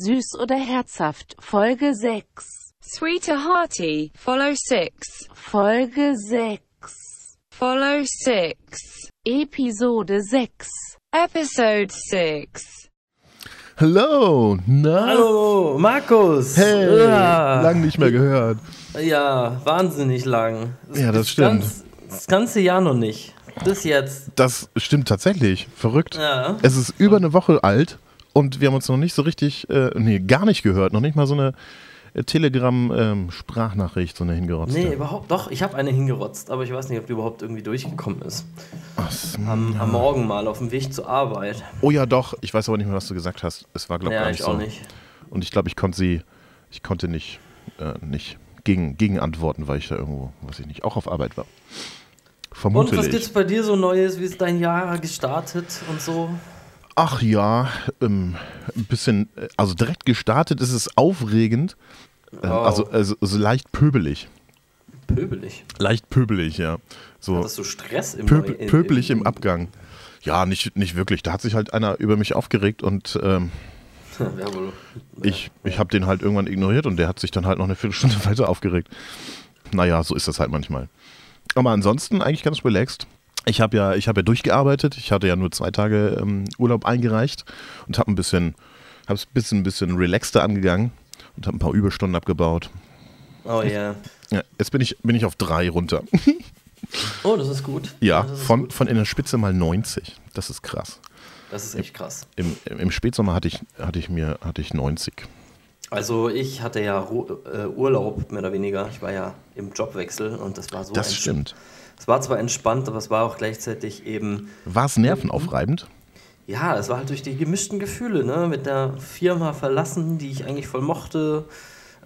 Süß oder herzhaft, Folge 6. Sweet or hearty, follow 6. Folge 6. Follow 6. Episode 6. Episode 6. Hallo, na? Hallo, Markus. Hey, Ja. lang nicht mehr gehört. Ja, wahnsinnig lang. Ja, das stimmt. Ganz, das ganze Jahr noch nicht. Bis jetzt. Das stimmt tatsächlich. Verrückt. Ja. Es ist über eine Woche alt und wir haben uns noch nicht so richtig, äh, nee, gar nicht gehört. Noch nicht mal so eine äh, Telegram-Sprachnachricht, so eine hingerotzte. Nee, überhaupt doch. Ich habe eine hingerotzt, aber ich weiß nicht, ob die überhaupt irgendwie durchgekommen ist. Ach, Am, am Morgen mal auf dem Weg zur Arbeit. oh ja, doch. Ich weiß aber nicht mehr, was du gesagt hast. Es war, glaube ich, Ja, gar nicht ich so. auch nicht. Und ich glaube, ich konnte sie, ich konnte nicht, äh, nicht gegen, gegen antworten, weil ich da irgendwo, weiß ich nicht, auch auf Arbeit war. Und Vermutlich. was gibt's bei dir so Neues? Wie ist dein Jahr gestartet und so? Ach ja, ähm, ein bisschen, äh, also direkt gestartet ist es aufregend, Oh. also, also, also leicht pöbelig. Pöbelig. Leicht pöbelig, ja. So Hattest du Stress im pöbel, Neu- pöbelig im Abgang. Ja, nicht, nicht wirklich. Da hat sich halt einer über mich aufgeregt und ähm, ich, ich habe den halt irgendwann ignoriert und der hat sich dann halt noch eine Viertelstunde weiter aufgeregt. Naja, so ist das halt manchmal. Aber ansonsten eigentlich ganz relaxed. Ich habe ja, ich habe ja durchgearbeitet. Ich hatte ja nur zwei Tage ähm, Urlaub eingereicht und habe ein bisschen, habe es ein bisschen, ein bisschen relaxter angegangen und habe ein paar Überstunden abgebaut. Oh ja. Ja, jetzt bin ich, bin ich auf drei runter. Oh, das ist gut. Ja, ist von, gut. von in der Spitze mal 90. Das ist krass. Das ist echt krass. Im, im Spätsommer hatte ich, hatte ich mir hatte ich 90. Also ich hatte ja Ru äh, Urlaub, mehr oder weniger. Ich war ja im Jobwechsel und das war so Das stimmt. Es war zwar entspannt, aber es war auch gleichzeitig eben, War es nervenaufreibend? ja, es war halt durch die gemischten Gefühle, ne? Mit der Firma verlassen, die ich eigentlich voll mochte,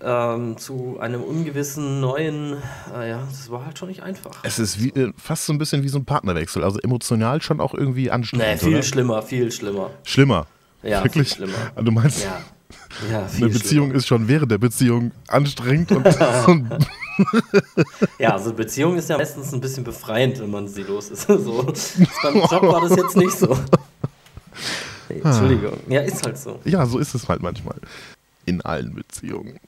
ähm, zu einem ungewissen neuen, äh, ja, das war halt schon nicht einfach. Es ist wie, äh, fast so ein bisschen wie so ein Partnerwechsel. Also emotional schon auch irgendwie Nee, anstrengend. viel oder? schlimmer, viel schlimmer. Schlimmer. Ja, Wirklich? viel schlimmer. Also Du meinst, Ja, ja eine Beziehung ist schon während der Beziehung anstrengend und, und Ja, also Beziehung ist ja meistens ein bisschen befreiend, wenn man sie los ist. So. Beim Job war das jetzt nicht so. Hey, Entschuldigung. Ja, ist halt so. ja, so ist es halt manchmal. In allen Beziehungen.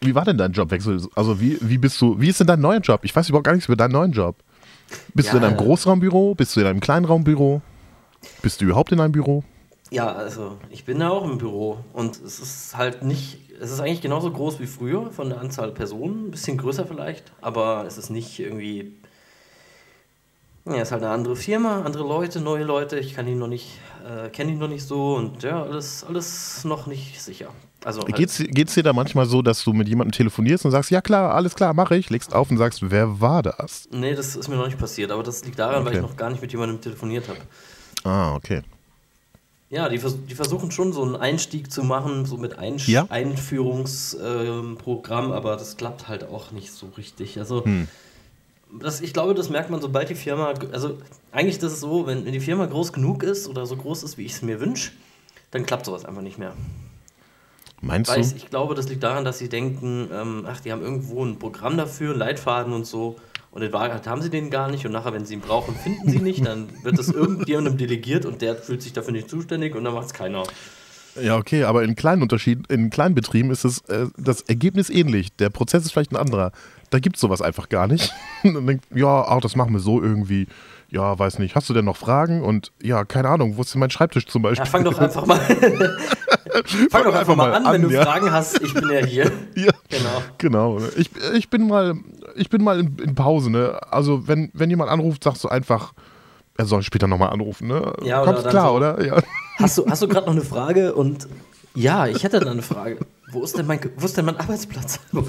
Wie war denn dein Jobwechsel? Also wie, wie bist du, wie ist denn dein neuer Job? Ich weiß überhaupt gar nichts über deinen neuen Job. Bist du Ja, in einem Großraumbüro? Bist du in einem Kleinraumbüro? Bist du überhaupt in einem Büro? Ja, also ich bin da auch im Büro und es ist halt nicht, es ist eigentlich genauso groß wie früher von der Anzahl Personen, ein bisschen größer vielleicht, aber es ist nicht irgendwie, ja, es ist halt eine andere Firma, andere Leute, neue Leute, ich kann die noch nicht, äh, kenne die noch nicht so und ja, alles, alles noch nicht sicher. Also halt, Geht's, geht's dir da manchmal so, dass du mit jemandem telefonierst und sagst, ja klar, alles klar, mache ich, legst auf und sagst, wer war das? Nee, das ist mir noch nicht passiert, aber das liegt daran, weil ich Okay. noch gar nicht mit jemandem telefoniert habe. Ah, okay. Ja, die, vers die versuchen schon so einen Einstieg zu machen, so mit Einsch Ja. Einführungsprogramm, aber das klappt halt auch nicht so richtig. Also, Hm. das, ich glaube, das merkt man, sobald die Firma, also eigentlich das ist so, wenn, wenn die Firma groß genug ist oder so groß ist, wie ich es mir wünsche, dann klappt sowas einfach nicht mehr. Meinst Weiß, du? ich glaube, das liegt daran, dass sie denken, ähm, ach, die haben irgendwo ein Programm dafür, einen Leitfaden und so. Und in Wahrheit haben sie den gar nicht. Und nachher, wenn sie ihn brauchen, finden sie ihn nicht. Dann wird das irgendjemandem delegiert und der fühlt sich dafür nicht zuständig und dann macht es keiner. Ja, okay, aber in kleinen Unterschieden, in kleinen Betrieben ist es äh, das Ergebnis ähnlich. Der Prozess ist vielleicht ein anderer. Da gibt es sowas einfach gar nicht. Und dann denkt, ja, ach, das machen wir so irgendwie. Ja, weiß nicht. Hast du denn noch Fragen? Und ja, keine Ahnung, wo ist denn mein Schreibtisch zum Beispiel? Ja, fang doch einfach mal, fang doch einfach mal an, wenn du ja. Fragen hast. Ich bin ja hier. Ja, Genau. genau. Ich, ich bin mal, ich bin mal in, in Pause, ne? Also wenn, wenn jemand anruft, sagst du einfach, er soll später nochmal anrufen, ne? Ja, oder Kommt dann klar, so- oder? Ja. Hast du, hast du gerade noch eine Frage? Und ja, ich hätte da eine Frage. Wo ist denn mein, wo ist denn mein Arbeitsplatz?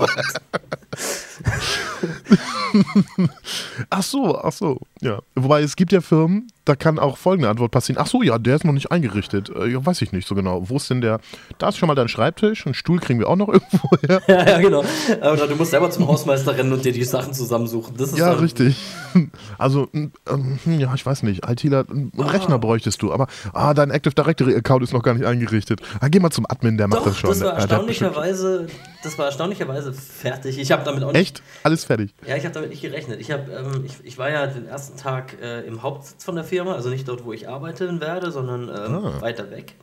Ach so, ach so, ja. Wobei es gibt ja Firmen, da kann auch folgende Antwort passieren. Ach so, ja, der ist noch nicht eingerichtet. Äh, weiß ich nicht so genau. Wo ist denn der? Da ist schon mal dein Schreibtisch. Einen Stuhl kriegen wir auch noch irgendwo her. ja, ja, genau. Oder du musst selber zum Hausmeister rennen und dir die Sachen zusammensuchen. Das ist Ja, dann- richtig. Also, ähm, hm, ja, ich weiß nicht. ITler, einen Rechner bräuchtest du, aber ah, dein Active Directory-Account ist noch gar nicht eingerichtet. Ah, geh mal zum Admin, der macht Doch, das schon. das war Ah, bestimmt- erstaunlicherweise, das war erstaunlicherweise fertig. Ich habe damit auch nicht Echt? Alles fertig. Ja, ich habe damit nicht gerechnet. Ich, hab, ähm, ich, ich war ja den ersten Tag äh, im Hauptsitz von der Firma, also nicht dort, wo ich arbeiten werde, sondern ähm, Ah. weiter weg.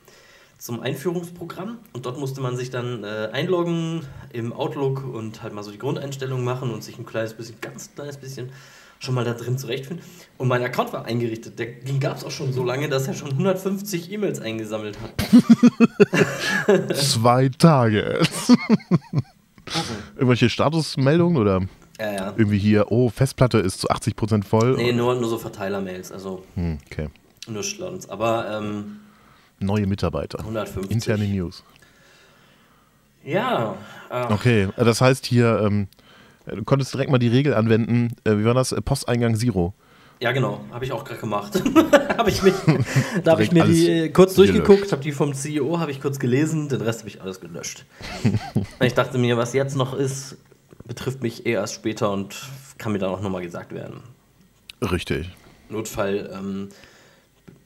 zum Einführungsprogramm und dort musste man sich dann äh, einloggen im Outlook und halt mal so die Grundeinstellungen machen und sich ein kleines bisschen, ganz kleines bisschen schon mal da drin zurechtfinden. Und mein Account war eingerichtet. Der, den gab es auch schon so lange, dass er schon 150 E-Mails eingesammelt hat. Zwei Tage. Irgendwelche Statusmeldungen oder Ja, ja. irgendwie hier, oh, Festplatte ist zu 80% voll? Nee, nur, nur so Verteiler-Mails, also Hm, okay. nur Schlons. Aber ähm, Neue Mitarbeiter. 150. Interne News. Ja, äh, Okay, äh, das heißt hier, ähm, du konntest direkt mal die Regel anwenden. Äh, wie war das? Äh, Posteingang Zero. ja genau, habe ich auch gerade gemacht. habe ich mich, da habe ich mir die äh, kurz durchgeguckt, habe die vom CEO, habe ich kurz gelesen, den Rest habe ich alles gelöscht. ich dachte mir, was jetzt noch ist, betrifft mich eh erst später und kann mir dann auch nochmal gesagt werden. Richtig. Notfall ähm,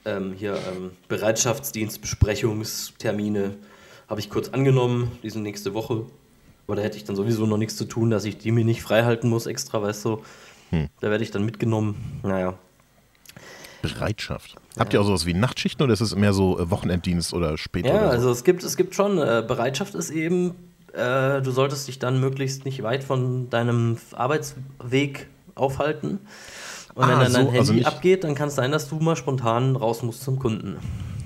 ähm, hier ähm, Bereitschaftsdienst, Besprechungstermine habe ich kurz angenommen, die sind nächste Woche. Aber da hätte ich dann sowieso noch nichts zu tun, dass ich die mir nicht frei halten muss extra, weißt du. Hm. Da werde ich dann mitgenommen. Naja. Bereitschaft. Habt ihr auch sowas wie Nachtschichten oder ist es mehr so äh, Wochenenddienst oder später? Ja, so? also es gibt, es gibt schon, äh, Bereitschaft ist eben, äh, du solltest dich dann möglichst nicht weit von deinem Arbeitsweg aufhalten. Und wenn Ah, dann dein so, Handy also nicht- abgeht, dann kann es sein, dass du mal spontan raus musst zum Kunden.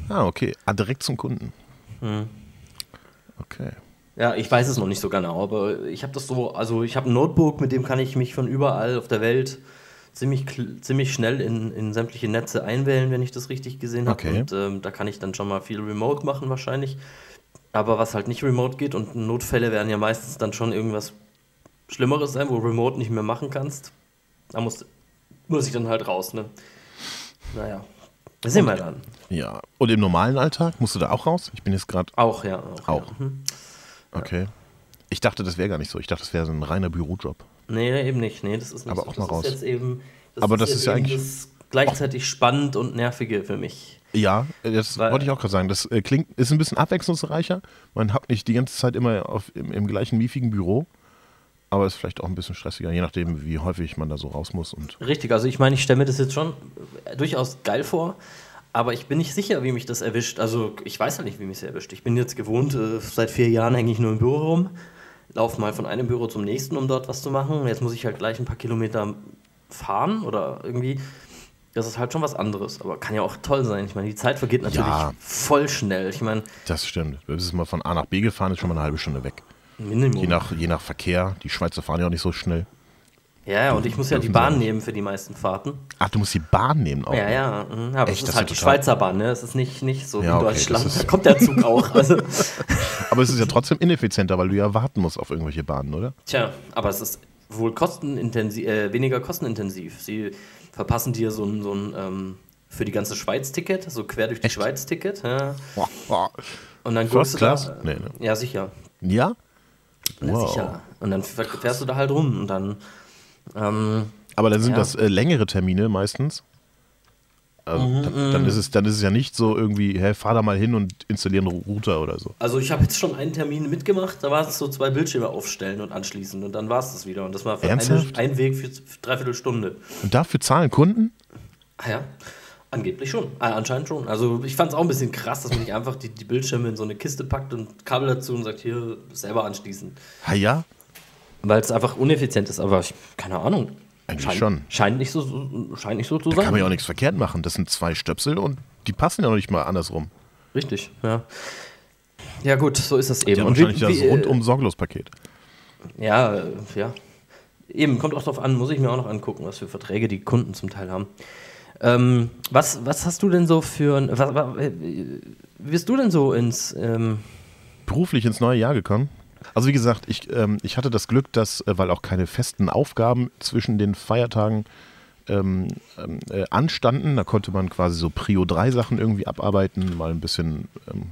Ah, okay. Ah, direkt zum Kunden. Hm. Okay. Ja, ich weiß es noch nicht so genau, aber ich habe das so, also ich habe ein Notebook, mit dem kann ich mich von überall auf der Welt ziemlich, ziemlich schnell in, in sämtliche Netze einwählen, wenn ich das richtig gesehen habe. Okay. Und ähm, da kann ich dann schon mal viel Remote machen wahrscheinlich. Aber was halt nicht Remote geht und Notfälle werden ja meistens dann schon irgendwas Schlimmeres sein, wo Remote nicht mehr machen kannst. Da muss, muss ich dann halt raus, ne? Naja. Das sehen wir dann. Ja. Und im normalen Alltag musst du da auch raus? Ich bin jetzt gerade. Auch, ja. Auch. Auch. Ja. Hm. Okay. Ich dachte, das wäre gar nicht so. Ich dachte, das wäre so ein reiner Bürojob. Nee, eben nicht. Nee, das ist nicht Aber so. auch mal das raus. Ist jetzt eben, Aber das jetzt ist ja eigentlich- Das gleichzeitig spannend und nervige für mich. Ja, das Weil- wollte ich auch gerade sagen. Das äh, klingt, ist ein bisschen abwechslungsreicher. Man hat nicht die ganze Zeit immer auf, im, im gleichen miefigen Büro, aber ist vielleicht auch ein bisschen stressiger, je nachdem, wie häufig man da so raus muss. Und Richtig, also ich meine, ich stelle mir das jetzt schon äh, durchaus geil vor, aber ich bin nicht sicher, wie mich das erwischt. Also ich weiß ja nicht, wie mich es erwischt. Ich bin jetzt gewohnt, äh, seit vier Jahren hänge ich nur im Büro rum, laufe mal von einem Büro zum nächsten, um dort was zu machen. Jetzt muss ich halt gleich ein paar Kilometer fahren oder irgendwie. Das ist halt schon was anderes, aber kann ja auch toll sein. Ich meine, die Zeit vergeht natürlich Ja. voll schnell. Ich meine, das stimmt. Wir sind mal von A nach B gefahren, ist schon mal eine halbe Stunde weg. Minimum. Je nach, je nach Verkehr. Die Schweizer fahren ja auch nicht so schnell. Ja, ja, und ich muss ja die Bahn nehmen für die meisten Fahrten. Ach, du musst die Bahn nehmen auch. Ja, ja, mhm, aber Echt, es ist halt die Schweizer Bahn, ne? Es ist nicht, nicht so Ja, wie okay, Deutschland. Da kommt der Zug auch. Also, Aber es ist ja trotzdem ineffizienter, weil du ja warten musst auf irgendwelche Bahnen, oder? tja, aber es ist wohl kostenintensiv, äh, weniger kostenintensiv. Sie verpassen dir so ein, so ein ähm, für die ganze Schweiz-Ticket, so quer durch die Schweiz-Ticket. Ja. Und dann guckst du? Da, Nee, ne. Ja, sicher. Ja? Ja, Wow. sicher. Und dann fährst du da halt rum und dann. Ähm, Aber dann sind Ja. das äh, längere Termine meistens. Also, Mhm, dann, dann, ist es, dann ist es ja nicht so irgendwie, hey, fahr da mal hin und installieren einen Router oder so. Also ich habe jetzt schon einen Termin mitgemacht, da war es so zwei Bildschirme aufstellen und anschließen und dann war es das wieder. Und das war für eine, ein Weg für, für dreiviertel Stunde. Und dafür zahlen Kunden? Ah ja, angeblich schon. Ah, anscheinend schon. Also ich fand es auch ein bisschen krass, dass man nicht einfach die, die Bildschirme in so eine Kiste packt und Kabel dazu und sagt, hier selber anschließen. Ha ja? Weil es einfach uneffizient ist, aber ich, keine Ahnung. Eigentlich scheint, schon. Scheint nicht so, scheint nicht so zu Da sein. kann man ja auch nichts verkehrt machen. Das sind zwei Stöpsel und die passen ja noch nicht mal andersrum. Richtig, ja. Ja gut, so ist das eben. haben Und wie- wahrscheinlich das wie, äh, rundum sorglos Paket. Ja, äh, ja. Eben, kommt auch drauf an, muss ich mir auch noch angucken, was für Verträge die Kunden zum Teil haben. Ähm, was, was hast du denn so für ein. Was, was, äh, du denn so ins. Ähm, Beruflich ins neue Jahr gekommen. Also wie gesagt, ich, ähm, ich hatte das Glück, dass, äh, weil auch keine festen Aufgaben zwischen den Feiertagen ähm, ähm, äh, anstanden, da konnte man quasi so Prio 3 Sachen irgendwie abarbeiten, mal ein bisschen ähm,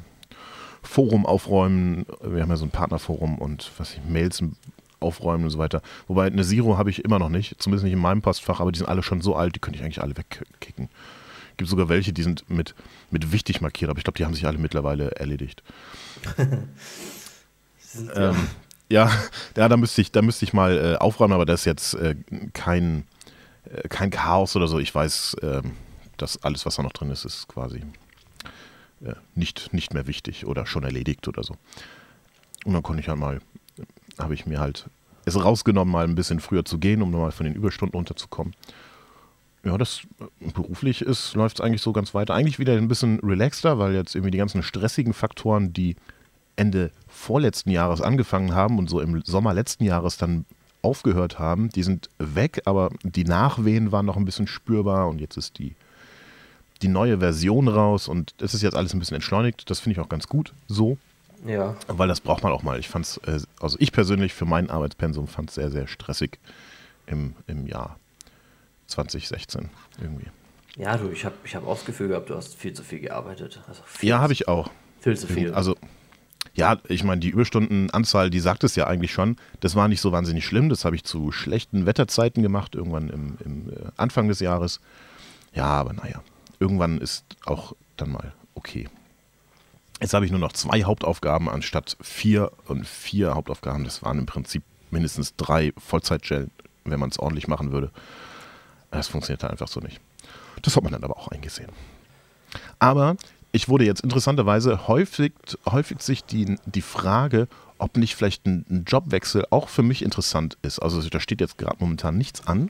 Forum aufräumen. Wir haben ja so ein Partnerforum und was ich, Mails aufräumen und so weiter. Wobei eine Zero habe ich immer noch nicht, zumindest nicht in meinem Postfach, aber die sind alle schon so alt, die könnte ich eigentlich alle wegkicken. Gibt sogar welche, die sind mit, mit wichtig markiert, aber ich glaube, die haben sich alle mittlerweile erledigt. sind, Ähm, ja, ja, da müsste ich, da müsste ich mal äh, aufräumen, aber das ist jetzt äh, kein, äh, kein Chaos oder so. Ich weiß, ähm, dass alles, was da noch drin ist, ist quasi äh, nicht, nicht mehr wichtig oder schon erledigt oder so. Und dann konnte ich halt mal, habe ich mir halt es rausgenommen, mal ein bisschen früher zu gehen, um nochmal von den Überstunden runterzukommen. Ja, das äh, beruflich ist, läuft es eigentlich so ganz weiter. Eigentlich wieder ein bisschen relaxter, weil jetzt irgendwie die ganzen stressigen Faktoren, die Ende vorletzten Jahres angefangen haben und so im Sommer letzten Jahres dann aufgehört haben, die sind weg, aber die Nachwehen waren noch ein bisschen spürbar und jetzt ist die, die neue Version raus und es ist jetzt alles ein bisschen entschleunigt. Das finde ich auch ganz gut so, Ja. weil das braucht man auch mal. Ich fand es, äh, also ich persönlich für mein Arbeitspensum fand es sehr, sehr stressig im, im Jahr 2016 irgendwie. Ja, du, ich habe ich hab auch das Gefühl gehabt, du hast viel zu viel gearbeitet. Also viel, Ja, habe ich auch. viel zu viel. Also, ja, ich meine, die Überstundenanzahl, die sagt es ja eigentlich schon. Das war nicht so wahnsinnig schlimm. Das habe ich zu schlechten Wetterzeiten gemacht, irgendwann im, im äh, Anfang des Jahres. Ja, aber naja, irgendwann ist auch dann mal okay. Jetzt habe ich nur noch zwei Hauptaufgaben anstatt vier und vier Hauptaufgaben. Das waren im Prinzip mindestens drei Vollzeitstellen, wenn man es ordentlich machen würde. Das funktioniert halt einfach so nicht. Das hat man dann aber auch eingesehen. Aber ich wurde jetzt interessanterweise häufig, häufig sich die, die Frage, ob nicht vielleicht ein, ein Jobwechsel auch für mich interessant ist. Also da steht jetzt gerade momentan nichts an.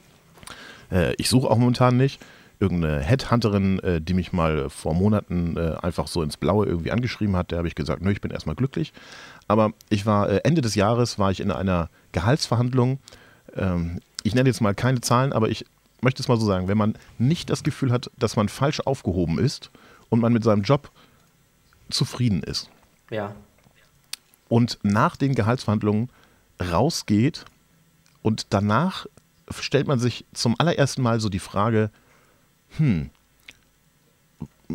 Äh, ich suche auch momentan nicht. Irgendeine Headhunterin, äh, die mich mal vor Monaten äh, einfach so ins Blaue irgendwie angeschrieben hat, der habe ich gesagt, nö, ich bin erstmal glücklich. Aber ich war äh, Ende des Jahres war ich in einer Gehaltsverhandlung. Ähm, ich nenne jetzt mal keine Zahlen, aber ich möchte es mal so sagen, wenn man nicht das Gefühl hat, dass man falsch aufgehoben ist und man mit seinem Job zufrieden ist ja. und nach den Gehaltsverhandlungen rausgeht und danach stellt man sich zum allerersten Mal so die Frage, hm,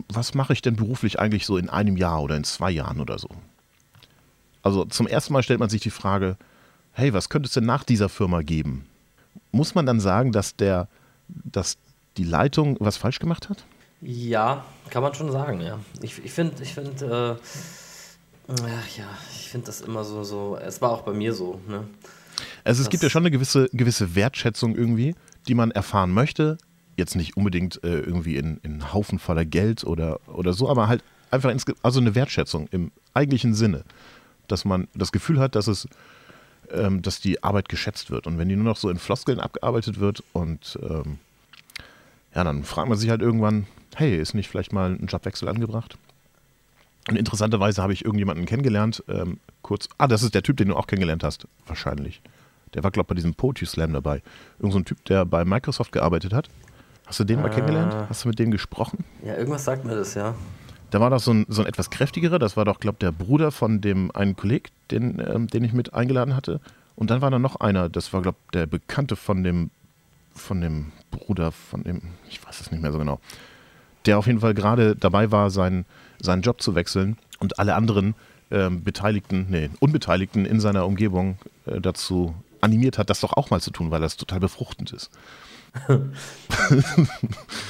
was mache ich denn beruflich eigentlich so in einem Jahr oder in zwei Jahren oder so? Also zum ersten Mal stellt man sich die Frage, hey, was könnte es denn nach dieser Firma geben? Muss man dann sagen, dass der, dass die Leitung was falsch gemacht hat? Ja, kann man schon sagen, ja. Ich, ich finde, ich finde, äh, ja, ich finde das immer so, so, es war auch bei mir so, ne? Also es Das- gibt ja schon eine gewisse, gewisse Wertschätzung irgendwie, die man erfahren möchte. Jetzt nicht unbedingt äh, irgendwie in, in Haufen voller Geld oder, oder so, aber halt einfach ins, also eine Wertschätzung im eigentlichen Sinne. Dass man das Gefühl hat, dass es, ähm, dass die Arbeit geschätzt wird. Und wenn die nur noch so in Floskeln abgearbeitet wird und ähm, ja, dann fragt man sich halt irgendwann, hey, ist nicht vielleicht mal ein Jobwechsel angebracht? Und interessanterweise habe ich irgendjemanden kennengelernt, ähm, kurz, ah, das ist der Typ, den du auch kennengelernt hast, wahrscheinlich. Der war, glaube ich, bei diesem Poetry Slam dabei. Irgend so ein Typ, der bei Microsoft gearbeitet hat. Hast du den mal Ah. kennengelernt? Hast du mit dem gesprochen? Ja, irgendwas sagt mir das, ja. Da war doch so ein, so ein etwas kräftigerer, das war doch, glaube ich, der Bruder von dem einen Kolleg, den, ähm, den ich mit eingeladen hatte. Und dann war da noch einer, das war, glaube ich, der Bekannte von dem, von dem Bruder, von dem, ich weiß es nicht mehr so genau, der auf jeden Fall gerade dabei war, seinen, seinen Job zu wechseln und alle anderen ähm, Beteiligten, nee, Unbeteiligten in seiner Umgebung äh, dazu animiert hat, das doch auch mal zu tun, weil das total befruchtend ist.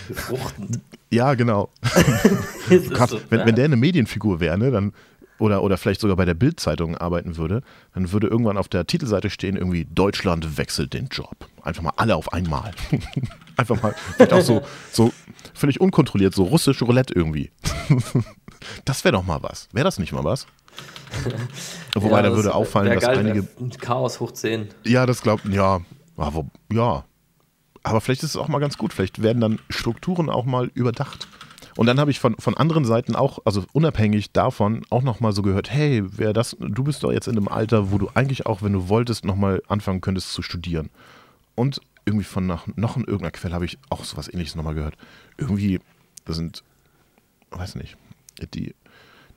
Befruchtend. Ja, genau. Grad, so, wenn, wenn der eine Medienfigur wäre, ne, dann, oder, oder vielleicht sogar bei der Bild-Zeitung arbeiten würde, dann würde irgendwann auf der Titelseite stehen, irgendwie Deutschland wechselt den Job. Einfach mal alle auf einmal. Einfach mal, vielleicht auch so, so völlig unkontrolliert, so russisch Roulette irgendwie. das wäre doch mal was. Wäre das nicht mal was? Wobei, Ja, da würde auffallen, dass geil, einige. Chaos hoch 10. Ja, das glaubt, ja, aber, ja. Aber vielleicht ist es auch mal ganz gut. Vielleicht werden dann Strukturen auch mal überdacht. Und dann habe ich von, von anderen Seiten auch, also unabhängig davon, auch nochmal so gehört, hey, wer das, du bist doch jetzt in einem Alter, wo du eigentlich auch, wenn du wolltest, nochmal anfangen könntest zu studieren. Und irgendwie von nach, noch in irgendeiner Quelle habe ich auch sowas ähnliches nochmal gehört. Irgendwie, das sind, weiß nicht, die,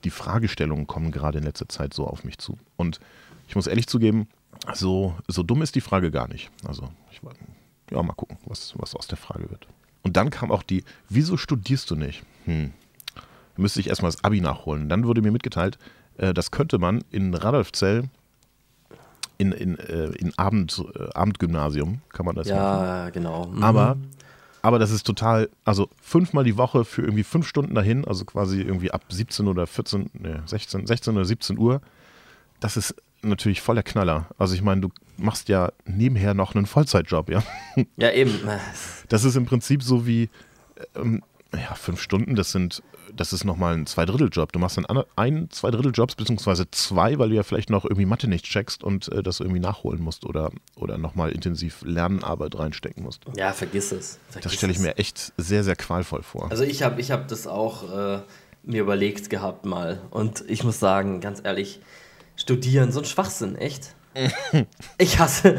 die Fragestellungen kommen gerade in letzter Zeit so auf mich zu. Und ich muss ehrlich zugeben, so, so dumm ist die Frage gar nicht. Also, ich war, ja, mal gucken, was, was aus der Frage wird. Und dann kam auch die, wieso studierst du nicht? Hm. Müsste ich erstmal das Abi nachholen. Dann wurde mir mitgeteilt, äh, das könnte man in Radolfzell in, in, äh, in Abend, äh, Abendgymnasium, kann man das machen. Ja, genau. Mhm. Aber, aber das ist total, also fünfmal die Woche für irgendwie fünf Stunden dahin, also quasi irgendwie ab 17 oder 14, ne, 16, 16 oder 17 Uhr. Das ist natürlich voller Knaller. Also ich meine, du machst ja nebenher noch einen Vollzeitjob, ja. Ja, eben. Das ist im Prinzip so wie, ähm, ja, fünf Stunden, das sind, das ist nochmal ein Zweidritteljob. Du machst dann an- ein Zweidritteljobs, beziehungsweise zwei, weil du ja vielleicht noch irgendwie Mathe nicht checkst und äh, das irgendwie nachholen musst oder, oder nochmal intensiv Lernarbeit reinstecken musst. Ja, vergiss es. Das Vergiss stelle ich mir echt sehr, sehr qualvoll vor. Also ich habe ich hab das auch äh, mir überlegt gehabt mal. Und ich muss sagen, ganz ehrlich, studieren, so ein Schwachsinn, echt. ich hasse,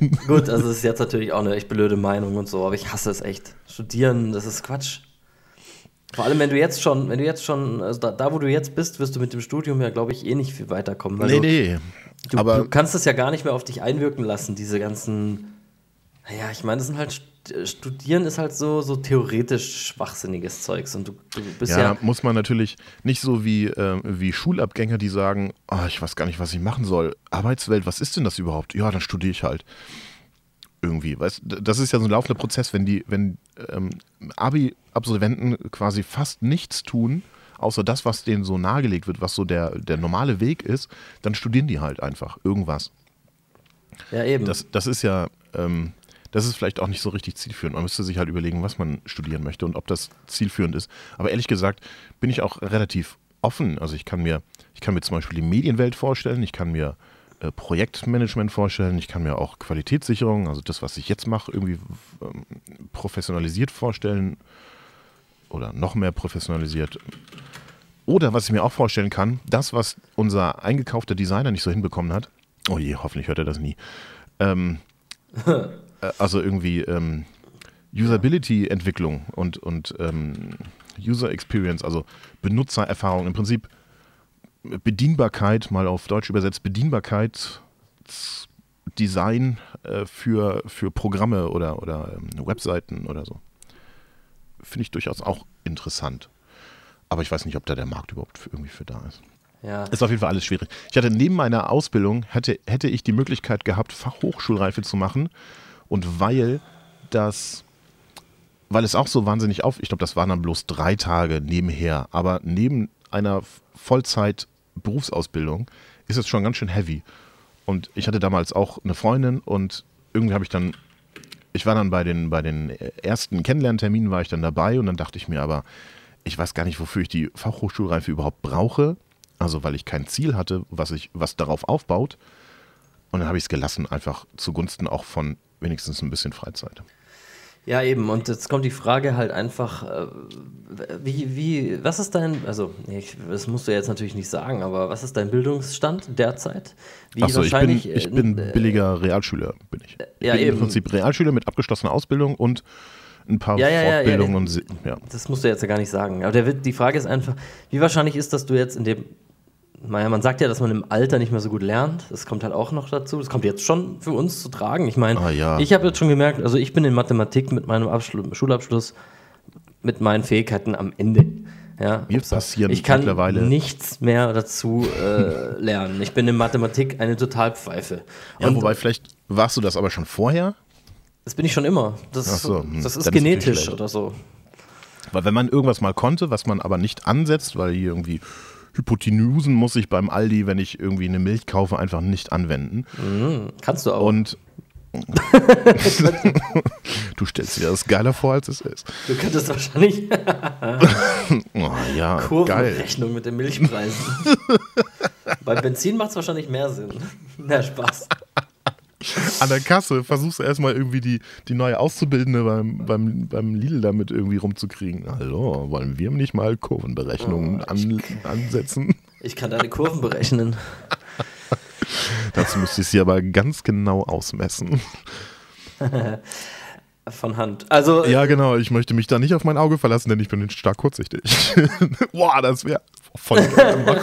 ich, gut, also es ist jetzt natürlich auch eine echt blöde Meinung und so, aber ich hasse es echt. Studieren, das ist Quatsch. Vor allem, wenn du jetzt schon, wenn du jetzt schon, also da, da wo du jetzt bist, wirst du mit dem Studium ja, glaube ich, eh nicht viel weiterkommen. Weil nee, du, nee. Du, aber du kannst es ja gar nicht mehr auf dich einwirken lassen, diese ganzen. Naja, ich meine, das sind halt. St- Studieren ist halt so, so theoretisch schwachsinniges Zeugs. Und du, du bist ja, ja. muss man natürlich nicht so wie, äh, wie Schulabgänger, die sagen, "Ah, ich weiß gar nicht, was ich machen soll. Arbeitswelt, was ist denn das überhaupt? Ja, dann studiere ich halt. Irgendwie, weißt das ist ja so ein laufender Prozess, wenn die, wenn ähm, Abi-Absolventen quasi fast nichts tun, außer das, was denen so nahegelegt wird, was so der, der normale Weg ist, dann studieren die halt einfach irgendwas. Ja, eben. Das, das ist ja, ähm, das ist vielleicht auch nicht so richtig zielführend. Man müsste sich halt überlegen, was man studieren möchte und ob das zielführend ist. Aber ehrlich gesagt bin ich auch relativ offen. Also ich kann mir, ich kann mir zum Beispiel die Medienwelt vorstellen, ich kann mir äh, Projektmanagement vorstellen, ich kann mir auch Qualitätssicherung, also das, was ich jetzt mache, irgendwie ähm, professionalisiert vorstellen oder noch mehr professionalisiert. Oder was ich mir auch vorstellen kann, das, was unser eingekaufter Designer nicht so hinbekommen hat, oh je, hoffentlich hört er das nie, ähm, äh, also irgendwie ähm, Usability-Entwicklung und, und ähm, User Experience, also Benutzererfahrung, im Prinzip Bedienbarkeit, mal auf Deutsch übersetzt, Bedienbarkeit, Design äh, für, für Programme oder, oder ähm, Webseiten oder so. Finde ich durchaus auch interessant. Aber ich weiß nicht, ob da der Markt überhaupt für, irgendwie für da ist. ja. Ist auf jeden Fall alles schwierig. Ich hatte neben meiner Ausbildung, hätte, hätte ich die Möglichkeit gehabt, Fachhochschulreife zu machen. Und weil das, weil es auch so wahnsinnig auf, ich glaube, das waren dann bloß drei Tage nebenher, aber neben einer Vollzeit-Berufsausbildung ist es schon ganz schön heavy. Und ich hatte damals auch eine Freundin und irgendwie habe ich dann, ich war dann bei den, bei den ersten Kennenlernterminen war ich dann dabei und dann dachte ich mir aber, ich weiß gar nicht, wofür ich die Fachhochschulreife überhaupt brauche. Also weil ich kein Ziel hatte, was ich, was darauf aufbaut. Und dann habe ich es gelassen, einfach zugunsten auch von wenigstens ein bisschen Freizeit. Ja, eben. Und jetzt kommt die Frage halt einfach, äh, wie, wie, was ist dein, also, ich, das musst du jetzt natürlich nicht sagen, aber was ist dein Bildungsstand derzeit? Wie Achso, ich bin, wahrscheinlich, ich äh, bin äh, billiger Realschüler, bin ich. ja, bin eben. im Prinzip Realschüler mit abgeschlossener Ausbildung und ein paar Ja, ja, Fortbildungen. ja. und ja. Das musst du jetzt ja gar nicht sagen. Aber der, die Frage ist einfach, wie wahrscheinlich ist, dass du jetzt in dem, naja, man sagt ja, dass man im Alter nicht mehr so gut lernt. Das kommt halt auch noch dazu. Das kommt jetzt schon für uns zu tragen. Ich meine, Ah, ja. ich habe jetzt schon gemerkt, also ich bin in Mathematik mit meinem Abschlu Schulabschluss, mit meinen Fähigkeiten am Ende. Ja, Mir passieren ich kann mittlerweile- nichts mehr dazu äh, lernen. Ich bin in Mathematik eine Totalpfeife. ja, Und wobei vielleicht warst du das aber schon vorher. das bin ich schon immer. Das, so, hm, das ist ist genetisch schlecht. oder so. Weil wenn man irgendwas mal konnte, was man aber nicht ansetzt, weil hier irgendwie Hypotenusen muss ich beim Aldi, wenn ich irgendwie eine Milch kaufe, einfach nicht anwenden. Kannst du auch. Und du stellst dir das geiler vor, als es ist. du könntest wahrscheinlich Oh, ja, geil. Kurvenrechnung mit den Milchpreisen. Bei Benzin macht es wahrscheinlich mehr Sinn. Na, Spaß. An der Kasse versuchst du erstmal irgendwie die, die neue Auszubildende beim, beim, beim Lidl damit irgendwie rumzukriegen. Hallo, wollen wir nicht mal Kurvenberechnungen Oh, an, ansetzen? Ich kann deine Kurven berechnen. Dazu müsste ich sie aber ganz genau ausmessen. Von Hand. Also, Ja, genau, ich möchte mich da nicht auf mein Auge verlassen, denn ich bin stark kurzsichtig. Boah, das wäre voll geil.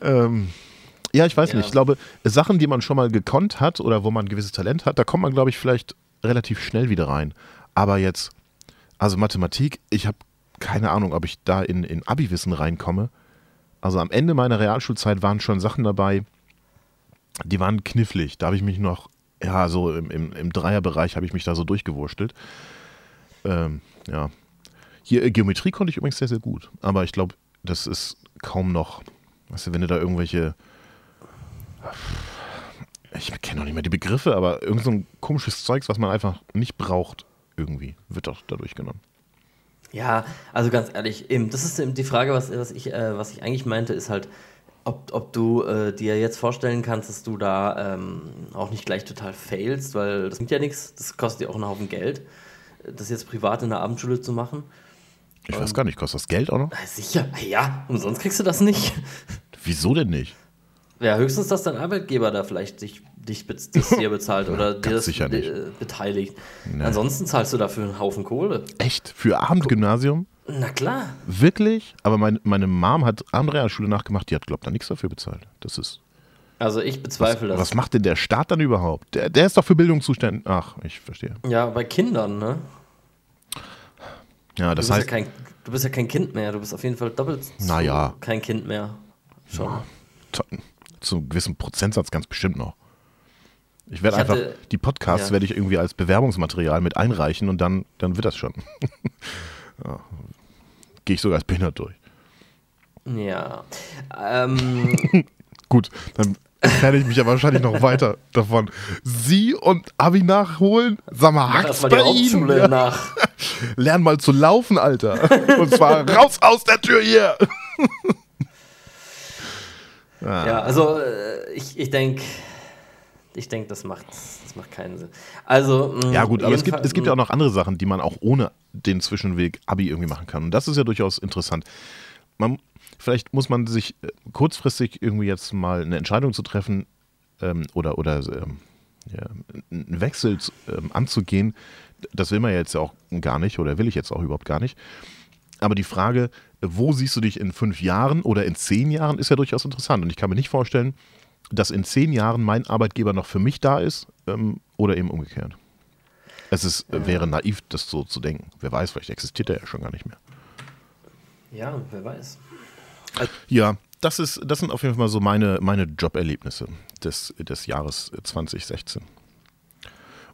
ähm, ja, ich weiß Ja. nicht. Ich glaube, Sachen, die man schon mal gekonnt hat oder wo man ein gewisses Talent hat, da kommt man, glaube ich, vielleicht relativ schnell wieder rein. Aber jetzt, also Mathematik, ich habe keine Ahnung, ob ich da in, in Abi-Wissen reinkomme. Also am Ende meiner Realschulzeit waren schon Sachen dabei, die waren knifflig. Da habe ich mich noch, ja, so im, im, im Dreierbereich habe ich mich da so durchgewurstelt. Ähm, ja. Hier, äh, Geometrie konnte ich übrigens sehr, sehr gut. Aber ich glaube, das ist kaum noch, weißt du, wenn du da irgendwelche, ich kenne noch nicht mehr die Begriffe, aber irgend so ein komisches Zeugs, was man einfach nicht braucht irgendwie, wird doch dadurch genommen. Ja, also ganz ehrlich, eben, das ist eben die Frage, was, was, ich, äh, was ich eigentlich meinte, ist halt, ob, ob du äh, dir jetzt vorstellen kannst, dass du da ähm, auch nicht gleich total failst, weil das bringt ja nichts, das kostet dir auch einen Haufen Geld, das jetzt privat in der Abendschule zu machen. Ich weiß gar nicht, kostet das Geld auch noch? Sicher, ja, umsonst kriegst du das nicht. Wieso denn nicht? Ja, höchstens, dass dein Arbeitgeber da vielleicht dich, dich bez- das dir bezahlt oder dir das sicher nicht. äh, beteiligt. Nee. Ansonsten zahlst du dafür einen Haufen Kohle. Echt? Für Abendgymnasium? Na klar. Wirklich? Aber meine, meine Mom hat Abendrealschule nachgemacht, die hat, glaubt da nichts dafür bezahlt. Das ist. Also ich bezweifle das. Was macht denn der Staat dann überhaupt? Der, der ist doch für Bildung zuständig. Ach, ich verstehe. Ja, bei Kindern, ne? Ja, Du das bist, heißt, ja kein, du bist ja kein Kind mehr. Du bist auf jeden Fall doppelt Naja. kein Kind mehr. Schon. zu, zu einem gewissen Prozentsatz ganz bestimmt noch. Ich werde einfach, die Podcasts ja. werde ich irgendwie als Bewerbungsmaterial mit einreichen und dann, dann wird das schon. ja. Gehe ich sogar als behindert durch. Ja. Ähm, Gut, dann entferne ich mich ja wahrscheinlich noch weiter davon. Sie und Abi nachholen? Sag mal, erstmal die bei Ihnen? Ja. nach. Lern mal zu laufen, Alter. Und zwar raus aus der Tür hier. Ah. Ja, also äh, ich, ich denke, ich denke, das macht, das macht keinen Sinn. Also, mh, Ja gut, aber es gibt, es gibt ja auch noch andere Sachen, die man auch ohne den Zwischenweg Abi irgendwie machen kann. Und das ist ja durchaus interessant. Man, vielleicht muss man sich äh, kurzfristig irgendwie jetzt mal eine Entscheidung zu treffen ähm, oder, oder ähm, ja, einen Wechsel ähm, anzugehen. Das will man ja jetzt ja auch gar nicht oder will ich jetzt auch überhaupt gar nicht. Aber die Frage, wo siehst du dich in fünf Jahren oder in zehn Jahren, ist ja durchaus interessant. Und ich kann mir nicht vorstellen, dass in zehn Jahren mein Arbeitgeber noch für mich da ist ähm, oder eben umgekehrt. Es ist, äh, wäre naiv, das so zu denken. Wer weiß, vielleicht existiert er ja schon gar nicht mehr. Ja, wer weiß. Ja, das, ist, das sind auf jeden Fall so meine, meine Joberlebnisse des, des Jahres 2016.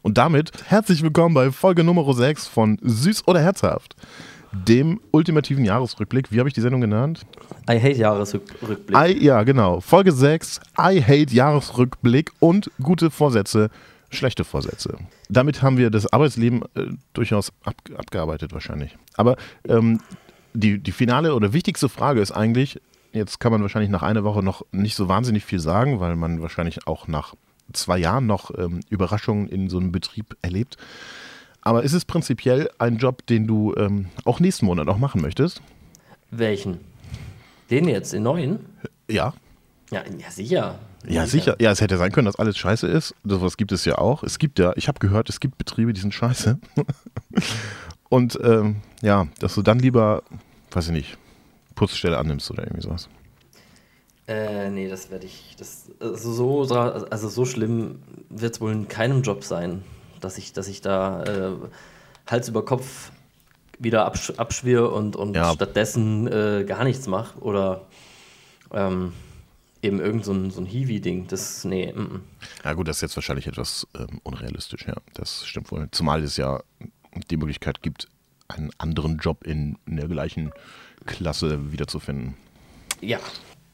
Und damit herzlich willkommen bei Folge Nummer 6 von Süß oder Herzhaft, dem ultimativen Jahresrückblick. Wie habe ich die Sendung genannt? I hate Jahresrückblick. I, ja, genau. Folge 6, I hate Jahresrückblick und gute Vorsätze, schlechte Vorsätze. Damit haben wir das Arbeitsleben äh, durchaus ab, abgearbeitet wahrscheinlich. Aber ähm, die, die finale oder wichtigste Frage ist eigentlich, jetzt kann man wahrscheinlich nach einer Woche noch nicht so wahnsinnig viel sagen, weil man wahrscheinlich auch nach zwei Jahren noch ähm, Überraschungen in so einem Betrieb erlebt. Aber ist es prinzipiell ein Job, den du ähm, auch nächsten Monat noch machen möchtest? Welchen? Den jetzt, den neuen? Ja. Ja, ja sicher. Ja, sicher. Ja, es hätte sein können, dass alles scheiße ist. Das gibt es ja auch. Es gibt ja, ich habe gehört, es gibt Betriebe, die sind scheiße. Und ähm, ja, dass du dann lieber, weiß ich nicht, Putzstelle annimmst oder irgendwie sowas. Äh, nee, das werde ich. Das, also, so, also so schlimm wird es wohl in keinem Job sein, dass ich, dass ich da äh, Hals über Kopf wieder absch abschwirr und, und Ja. stattdessen äh, gar nichts mache. Oder ähm, eben irgend so ein, so ein Hiwi-Ding. Das, nee, mm, mm. Ja gut, das ist jetzt wahrscheinlich etwas ähm, unrealistisch, ja. Das stimmt wohl. Zumal es ja die Möglichkeit gibt, einen anderen Job in, in der gleichen Klasse wiederzufinden. Ja.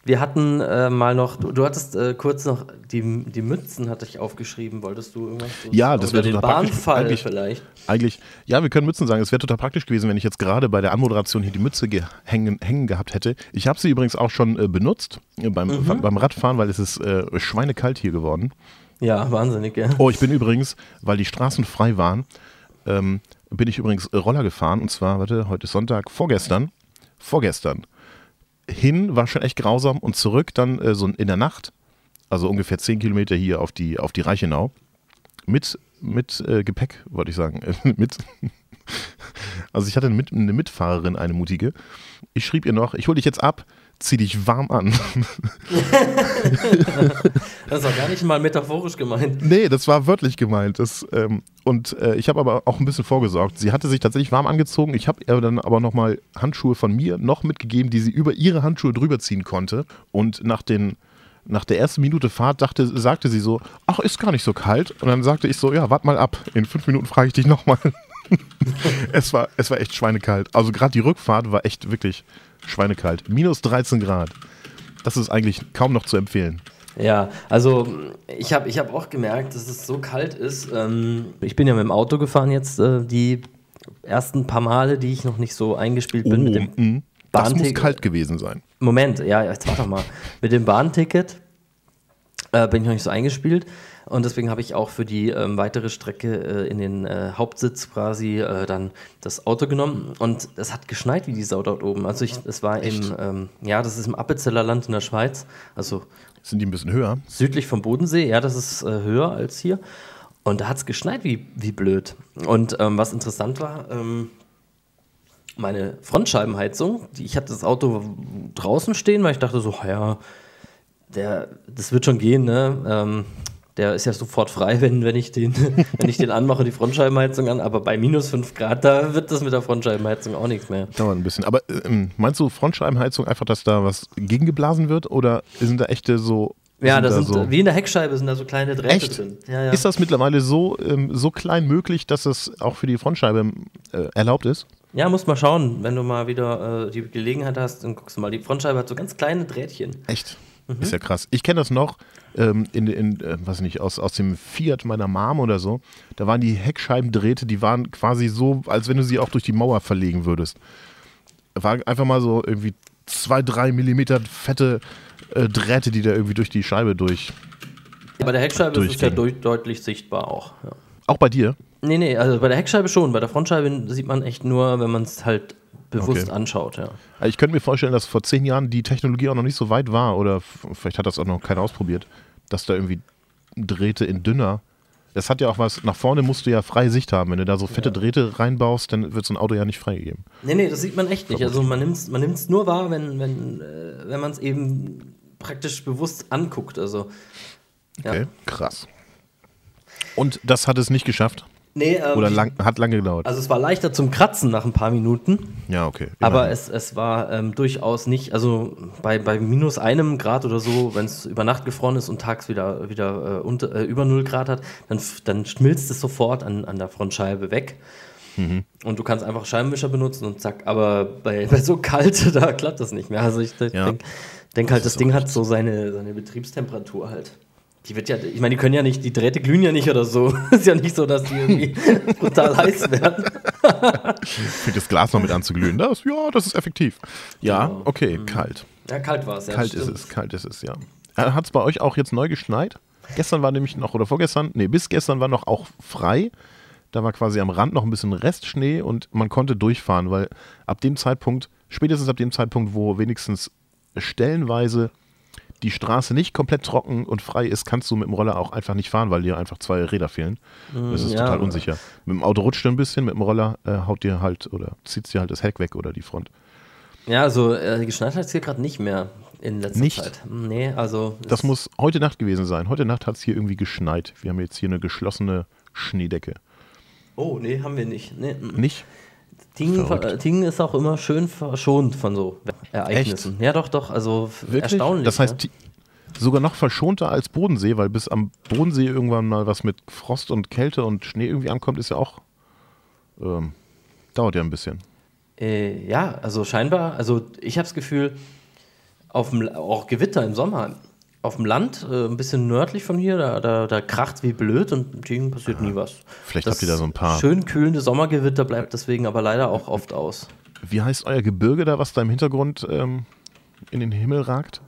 Wir hatten äh, mal noch, du, du hattest äh, kurz noch die, die Mützen, hatte ich aufgeschrieben. Wolltest du irgendwas? so- Ja, das wäre total praktisch. Bahnfall Eigentlich- vielleicht. Eigentlich, ja, wir können Mützen sagen. Es wäre total praktisch gewesen, wenn ich jetzt gerade bei der Anmoderation hier die Mütze ge- hängen, hängen gehabt hätte. Ich habe sie übrigens auch schon äh, benutzt äh, beim, Mhm. beim Radfahren, weil es ist äh, schweinekalt hier geworden. Ja, wahnsinnig, ja. Oh, ich bin übrigens, weil die Straßen frei waren, ähm, bin ich übrigens Roller gefahren. Und zwar, warte, heute ist Sonntag, vorgestern. Vorgestern. Hin war schon echt grausam und zurück dann äh, so in der Nacht, also ungefähr 10 Kilometer hier auf die, auf die Reichenau. Mit, mit äh, Gepäck, wollte ich sagen. Mit. Also ich hatte eine Mitfahrerin, eine mutige. Ich schrieb ihr noch, ich hole dich jetzt ab, zieh dich warm an. Das doch gar nicht mal metaphorisch gemeint. Nee, das war wörtlich gemeint. Das, ähm, und äh, ich habe aber auch ein bisschen vorgesorgt. Sie hatte sich tatsächlich warm angezogen. Ich habe ihr dann aber nochmal Handschuhe von mir noch mitgegeben, die sie über ihre Handschuhe drüber ziehen konnte. Und nach, den, nach der ersten Minute Fahrt dachte, sagte sie so, ach, ist gar nicht so kalt. Und dann sagte ich so, ja, wart mal ab. In fünf Minuten frage ich dich nochmal. Es, war, es war echt schweinekalt. Also gerade die Rückfahrt war echt wirklich schweinekalt. Minus 13 Grad. Das ist eigentlich kaum noch zu empfehlen. Ja, also ich habe ich hab auch gemerkt, dass es so kalt ist. Ähm, ich bin ja mit dem Auto gefahren jetzt, äh, die ersten paar Male, die ich noch nicht so eingespielt bin mit dem mm, das muss kalt gewesen sein. Moment, ja, jetzt warte mal. Mit dem Bahnticket äh, bin ich noch nicht so eingespielt. Und deswegen habe ich auch für die ähm, weitere Strecke äh, in den äh, Hauptsitz quasi äh, dann das Auto genommen. Und es hat geschneit wie die Sau dort oben. Also ich, es war im, ähm, ja, das ist im Appenzeller Land in der Schweiz. Also Sind die ein bisschen höher? südlich vom Bodensee. Ja, das ist äh, höher als hier. Und da hat es geschneit wie, wie blöd. Und ähm, was interessant war, ähm, meine Frontscheibenheizung, die, ich hatte das Auto draußen stehen, weil ich dachte so, ja, der, das wird schon gehen, ne? Der ist ja sofort frei, wenn, wenn, ich den, wenn ich den anmache, die Frontscheibenheizung an. Aber bei minus 5 Grad, da wird das mit der Frontscheibenheizung auch nichts mehr. Dauert ein bisschen. Aber ähm, meinst du Frontscheibenheizung einfach, dass da was gegengeblasen wird? Oder sind da echte so. Ja, sind da sind, so, wie in der Heckscheibe sind da so kleine Drähte Echt? drin. Ja, ja. Ist das mittlerweile so, ähm, so klein möglich, dass es auch für die Frontscheibe äh, erlaubt ist? Ja, musst mal schauen, wenn du mal wieder äh, die Gelegenheit hast, dann guckst du mal. Die Frontscheibe hat so ganz kleine Drähtchen. Echt? Ist ja krass. Ich kenne das noch, ähm, in, in äh, weiß nicht, aus, aus dem Fiat meiner Mom oder so. Da waren die Heckscheibendrähte, die waren quasi so, als wenn du sie auch durch die Mauer verlegen würdest. War einfach mal so irgendwie zwei, drei Millimeter fette äh, Drähte, die da irgendwie durch die Scheibe durch. Bei der Heckscheibe ist es ja durch, deutlich sichtbar auch. Ja. Auch bei dir? Nee, nee, also bei der Heckscheibe schon. Bei der Frontscheibe sieht man echt nur, wenn man es halt bewusst Okay. anschaut, ja. Also Ich könnte mir vorstellen, dass vor zehn Jahren die Technologie auch noch nicht so weit war oder vielleicht hat das auch noch keiner ausprobiert, dass da irgendwie Drähte in dünner. Das hat ja auch was, nach vorne musst du ja freie Sicht haben. Wenn du da so fette Drähte reinbaust, dann wird so ein Auto ja nicht freigegeben. Nee, nee, das sieht man echt nicht. Also man nimmt es man nimmt's nur wahr, wenn, wenn, äh, wenn man es eben praktisch bewusst anguckt. Also, ja. Okay, krass. Und das hat es nicht geschafft? Nee, ähm, Oder lang, hat lange gedauert? also es war leichter zum Kratzen nach ein paar Minuten, ja, okay. aber immerhin. es, es war ähm, durchaus nicht, also bei, bei minus einem Grad oder so, wenn es über Nacht gefroren ist und tags wieder, wieder äh, unter, äh, über 0 Grad hat, dann, dann schmilzt es sofort an, an der Frontscheibe weg. Mhm. Und du kannst einfach Scheibenwischer benutzen und zack, aber bei, bei so kalt, da klappt das nicht mehr. Also ich Ja. denke denk halt, Das das Ding hat so seine, seine Betriebstemperatur halt. Die wird ja, ich meine, die können ja nicht, die Drähte glühen ja nicht oder so. ist ja nicht so, dass die irgendwie brutal heiß werden. Fängt das Glas noch mit an zu glühen. Das, ja, das ist effektiv. Ja, Genau. okay, kalt. Ja, kalt war es, ja. kalt ist stimmt. es, kalt ist es, ja. Hat es bei euch auch jetzt neu geschneit? Gestern war nämlich noch, oder vorgestern, nee, bis gestern war noch auch frei. Da war quasi am Rand noch ein bisschen Restschnee und man konnte durchfahren, weil ab dem Zeitpunkt, spätestens ab dem Zeitpunkt, wo wenigstens stellenweise die Straße nicht komplett trocken und frei ist, kannst du mit dem Roller auch einfach nicht fahren, weil dir einfach zwei Räder fehlen. Das ist ja. total unsicher. Mit dem Auto rutscht du ein bisschen, mit dem Roller äh, haut dir halt oder zieht dir halt das Heck weg oder die Front. Ja, also äh, geschneit hat es hier gerade nicht mehr in letzter Nicht? Zeit. Nee, also. Das muss heute Nacht gewesen sein. Heute Nacht hat es hier irgendwie geschneit. Wir haben jetzt hier eine geschlossene Schneedecke. Oh, nee, haben wir nicht. Nee. Nicht? Tingen, Tingen ist auch immer schön verschont von so Ereignissen. Ja, doch, doch. Also Wirklich? erstaunlich. Das heißt, ne? sogar noch verschonter als Bodensee, weil bis am Bodensee irgendwann mal was mit Frost und Kälte und Schnee irgendwie ankommt, ist ja auch. Ähm, dauert ja ein bisschen. Äh, ja, also scheinbar, also ich habe das Gefühl, auf dem, auch Gewitter im Sommer, auf dem Land, äh, ein bisschen nördlich von hier, da, da, da kracht wie blöd und Tingen passiert nie was. Vielleicht Das habt ihr da so ein paar- Schön kühlende Sommergewitter bleibt deswegen aber leider auch oft aus. Wie heißt euer Gebirge da, was da im Hintergrund ähm, in den Himmel ragt?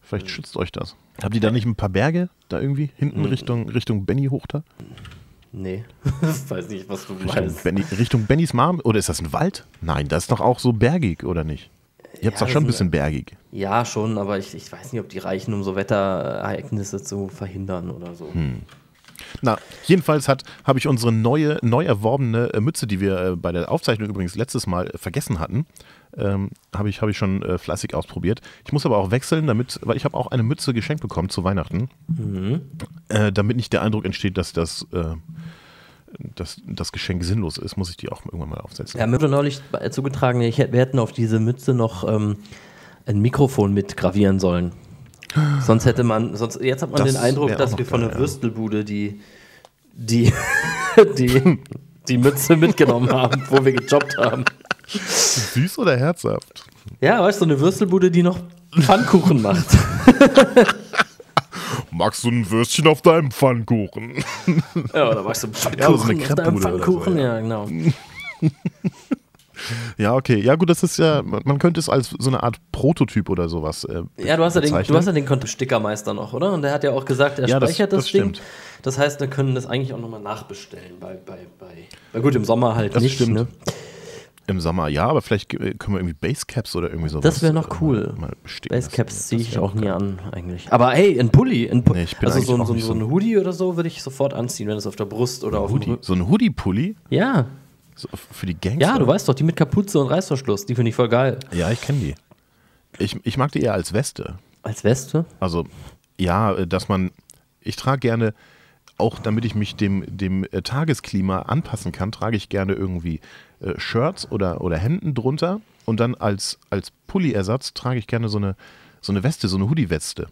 Vielleicht schützt euch das. Habt ihr da nicht ein paar Berge da irgendwie hinten Richtung, Richtung Benny hoch da? Nee, weiß nicht, was du Richtung, meinst. Benny, Richtung Bennys Marm? Oder ist das ein Wald? Nein, das ist doch auch so bergig, oder nicht? Ihr habt es Ja, doch schon ein bisschen bergig. Ja, schon, aber ich, ich weiß nicht, ob die reichen, um so Wetterereignisse zu verhindern oder so. Hm. Na, jedenfalls hat habe ich unsere neue, neu erworbene äh, Mütze, die wir äh, bei der Aufzeichnung übrigens letztes Mal äh, vergessen hatten, ähm, habe ich, hab ich schon äh, fleißig ausprobiert. Ich muss aber auch wechseln, damit, weil ich habe auch eine Mütze geschenkt bekommen zu Weihnachten, äh, damit nicht der Eindruck entsteht, dass das, äh, dass das Geschenk sinnlos ist, muss ich die auch irgendwann mal aufsetzen. Ja, mir wurde neulich zugetragen, ich, wir hätten auf diese Mütze noch ähm, ein Mikrofon mit gravieren sollen. Sonst hätte man, sonst, jetzt hat man Das den Eindruck, dass wir von geil, der ja. Würstelbude die, die, die, die Mütze mitgenommen haben, wo wir gejobbt haben. Süß oder herzhaft? Ja, weißt du, eine Würstelbude, die noch Pfannkuchen macht. magst du ein Würstchen auf deinem Pfannkuchen? Ja, oder magst du Ja, so eine Pfannkuchen auf deinem oder so, Pfannkuchen? ja. Ja, genau. Ja, okay. Ja, gut, das ist ja, man könnte es als so eine Art Prototyp oder sowas. Äh, Ja, du hast ja, den, du hast ja den Stickermeister noch, oder? Und der hat ja auch gesagt, er Ja, das- speichert das, das Ding. stimmt. Das heißt, wir können das eigentlich auch nochmal nachbestellen bei, bei, bei. Na gut, im Sommer halt Das nicht. stimmt. Ne? Im Sommer ja, aber vielleicht können wir irgendwie Basecaps oder irgendwie sowas. Das wäre noch äh, cool. Basecaps ziehe ich auch nie an, eigentlich. Aber hey, ein Pulli. Ein Pu Nee, also so, ein- so, ein- so ein Hoodie oder so würde ich sofort anziehen, wenn es auf der Brust oder auf dem Hoodie. Rücken. So ein Hoodie-Pulli Ja. so für die Gangster. Ja, du weißt doch, die mit Kapuze und Reißverschluss, die finde ich voll geil. Ja, ich kenne die. Ich, ich mag die eher als Weste. Als Weste? Also, ja, dass man, ich trage gerne, auch damit ich mich dem, dem äh, Tagesklima anpassen kann, trage ich gerne irgendwie äh, Shirts oder, oder Hemden drunter und dann als, als Pulli-Ersatz trage ich gerne so eine, so eine Weste, so eine Hoodie-Weste.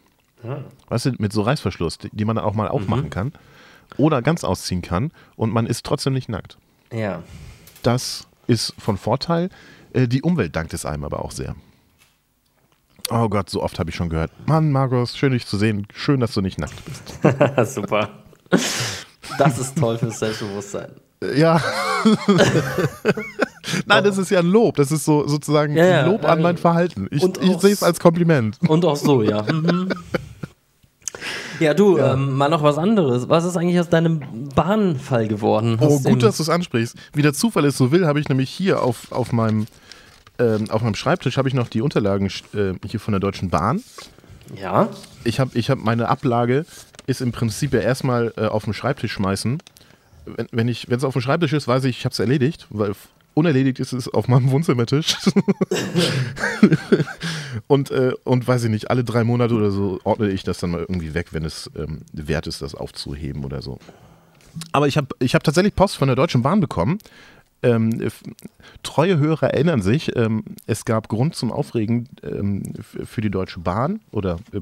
Weißt du, mit so Reißverschluss, die, die man dann auch mal aufmachen kann oder ganz ausziehen kann und man ist trotzdem nicht nackt. Ja. Das ist von Vorteil. Äh, Die Umwelt dankt es einem aber auch sehr. Oh Gott, so oft habe ich schon gehört. Mann, Markus, schön dich zu sehen. Schön, dass du nicht nackt bist. Super. Das ist toll fürs Selbstbewusstsein. Ja. Nein, das ist ja ein Lob. Das ist so sozusagen Ja, ja. ein Lob an mein Verhalten. Ich, ich sehe es als Kompliment. Und auch so, ja. Mhm. Ja, du, Ähm, mal noch was anderes. Was ist eigentlich aus deinem Bahnfall geworden? Oh, Hast du gut, dass du es ansprichst. Wie der Zufall es so will, habe ich nämlich hier auf, auf, meinem, ähm, auf meinem Schreibtisch habe ich noch die Unterlagen äh, hier von der Deutschen Bahn. Ja. ich habe ich hab meine Ablage ist im Prinzip ja erstmal äh, auf den Schreibtisch schmeißen. Wenn, wenn ich wenn es auf dem Schreibtisch ist, weiß ich, ich habe es erledigt, weil unerledigt ist es auf meinem Wohnzimmertisch. und, äh, und weiß ich nicht, alle drei Monate oder so ordne ich das dann mal irgendwie weg, wenn es ähm, wert ist, das aufzuheben oder so. Aber ich habe ich hab tatsächlich Post von der Deutschen Bahn bekommen. Ähm, treue Hörer erinnern sich, ähm, es gab Grund zum Aufregen ähm, für die Deutsche Bahn oder äh,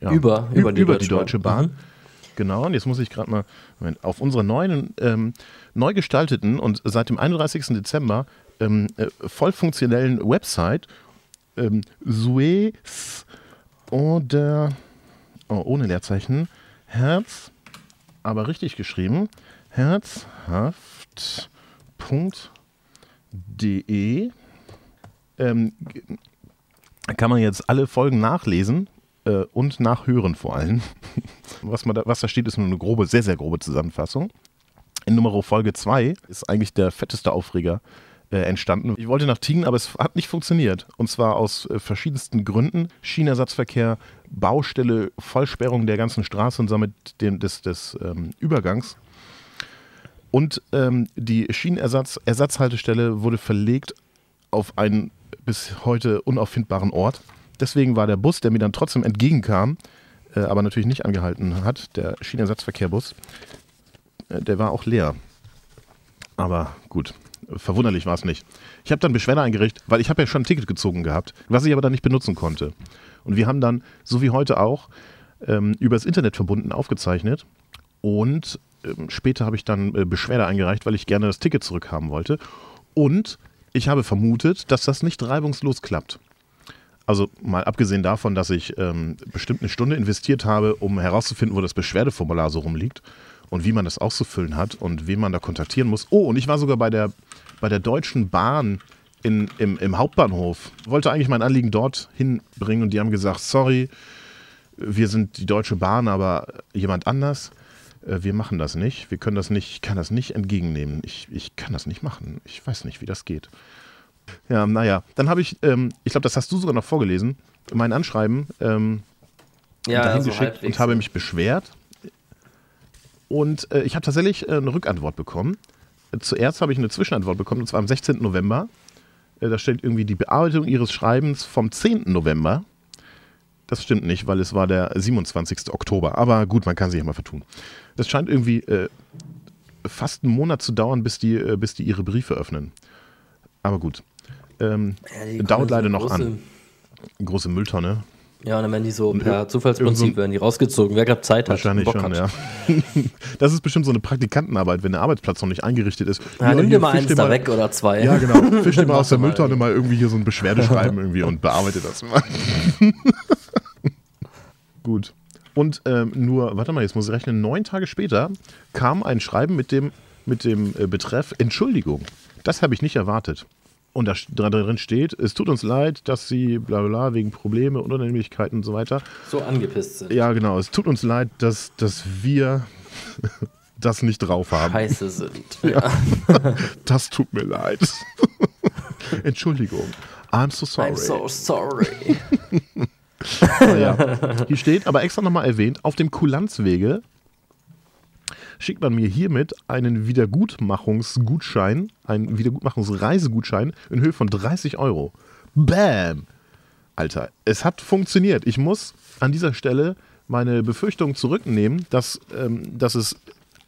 ja, Über- über die über Deutsche die Deutsche Bahn. Bahn. Genau, und jetzt muss ich gerade mal Moment, auf unserer neuen, ähm, neu gestalteten und seit dem 31. Dezember ähm, äh, voll funktionellen Website ähm, Suez oder oh, ohne Leerzeichen Herz, aber richtig geschrieben herzhaft.de ähm, kann man jetzt alle Folgen nachlesen äh, und nachhören vor allem. Was, man da, was da steht, ist nur eine grobe, sehr, sehr grobe Zusammenfassung. In Nummer Folge 2 ist eigentlich der fetteste Aufreger äh, entstanden. Ich wollte nach Tiegen, aber es hat nicht funktioniert. Und zwar aus äh, verschiedensten Gründen. Schienenersatzverkehr, Baustelle, Vollsperrung der ganzen Straße und damit dem, des, des ähm, Übergangs. Und ähm, die Schienenersatzhaltestelle wurde verlegt auf einen bis heute unauffindbaren Ort. Deswegen war der Bus, der mir dann trotzdem entgegenkam, äh, aber natürlich nicht angehalten hat, der Schienenersatzverkehrbus, äh, der war auch leer. Aber gut, verwunderlich war es nicht. Ich habe dann Beschwerde eingerichtet, weil ich habe ja schon ein Ticket gezogen gehabt, was ich aber dann nicht benutzen konnte. Und wir haben dann, so wie heute auch, ähm, übers Internet verbunden aufgezeichnet. Und ähm, später habe ich dann äh, Beschwerde eingereicht, weil ich gerne das Ticket zurückhaben wollte. Und ich habe vermutet, dass das nicht reibungslos klappt. Also mal abgesehen davon, dass ich ähm, bestimmt eine Stunde investiert habe, um herauszufinden, wo das Beschwerdeformular so rumliegt und wie man das auszufüllen hat und wen man da kontaktieren muss. Oh, und ich war sogar bei der, bei der Deutschen Bahn in, im, im Hauptbahnhof. Wollte eigentlich mein Anliegen dort hinbringen und die haben gesagt, sorry, wir sind die Deutsche Bahn, aber jemand anders. Äh, Wir machen das nicht. Wir können das nicht, ich kann das nicht entgegennehmen. Ich, ich kann das nicht machen. Ich weiß nicht, wie das geht. Ja, naja. Dann habe ich, ähm, ich glaube, das hast du sogar noch vorgelesen, mein Anschreiben ähm, Ja, dahin so geschickt halbwegs. und habe mich beschwert. Und äh, ich habe tatsächlich äh, eine Rückantwort bekommen. Zuerst habe ich eine Zwischenantwort bekommen, und zwar am 16. November. Äh, da steht irgendwie die Bearbeitung Ihres Schreibens vom 10. November. Das stimmt nicht, weil es war der 27. Oktober. Aber gut, man kann sich ja mal vertun. Das scheint irgendwie äh, fast einen Monat zu dauern, bis die, äh, bis die ihre Briefe öffnen. Aber gut. Ähm, Ja, dauert so leider noch große- an. Große Mülltonne. Ja, und dann werden die so per Zufallsprinzip werden die rausgezogen. Wer gerade Zeit hat. Wahrscheinlich Bock schon, hat. ja. Das ist bestimmt so eine Praktikantenarbeit, wenn der Arbeitsplatz noch nicht eingerichtet ist. Ja, nimm hier, dir mal eins da mal- weg oder zwei. Ja, genau. Fisch dir mal aus der Mülltonne mal irgendwie hier so ein Beschwerdeschreiben irgendwie und bearbeite das mal. Gut. Und ähm, nur, warte mal, jetzt muss ich rechnen, neun Tage später kam ein Schreiben mit dem, mit dem äh, Betreff Entschuldigung. Das habe ich nicht erwartet. Und da, drin steht, es tut uns leid, dass Sie bla bla bla wegen Probleme und Unannehmlichkeiten und so weiter. So angepisst sind. Ja, genau, es tut uns leid, dass, dass wir das nicht drauf haben. Scheiße sind. Ja. Das tut mir leid. Entschuldigung. I'm so sorry. I'm so sorry. Ja. Hier steht, aber extra nochmal erwähnt, auf dem Kulanzwege schickt man mir hiermit einen Wiedergutmachungsgutschein, einen Wiedergutmachungsreisegutschein in Höhe von 30 Euro. Bam! Alter, es hat funktioniert. Ich muss an dieser Stelle meine Befürchtung zurücknehmen, dass, ähm, dass es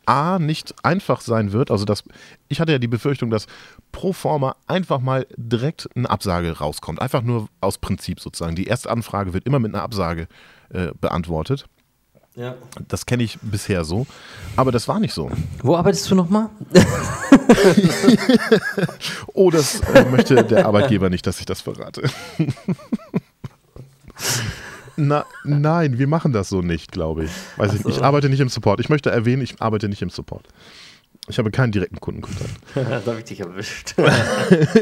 A nicht einfach sein wird. Also dass ich hatte ja die Befürchtung, dass pro forma einfach mal direkt eine Absage rauskommt. Einfach nur aus Prinzip sozusagen. Die erste Anfrage wird immer mit einer Absage äh, beantwortet. Ja. Das kenne ich bisher so. Aber das war nicht so. Wo arbeitest du nochmal? Oh, das äh, möchte der Arbeitgeber nicht, dass ich das verrate. Na, nein, wir machen das so nicht, glaube ich. Weiß ich, so. ich arbeite nicht im Support. Ich möchte erwähnen, ich arbeite nicht im Support. Ich habe keinen direkten Kundenkontakt. da habe ich dich erwischt.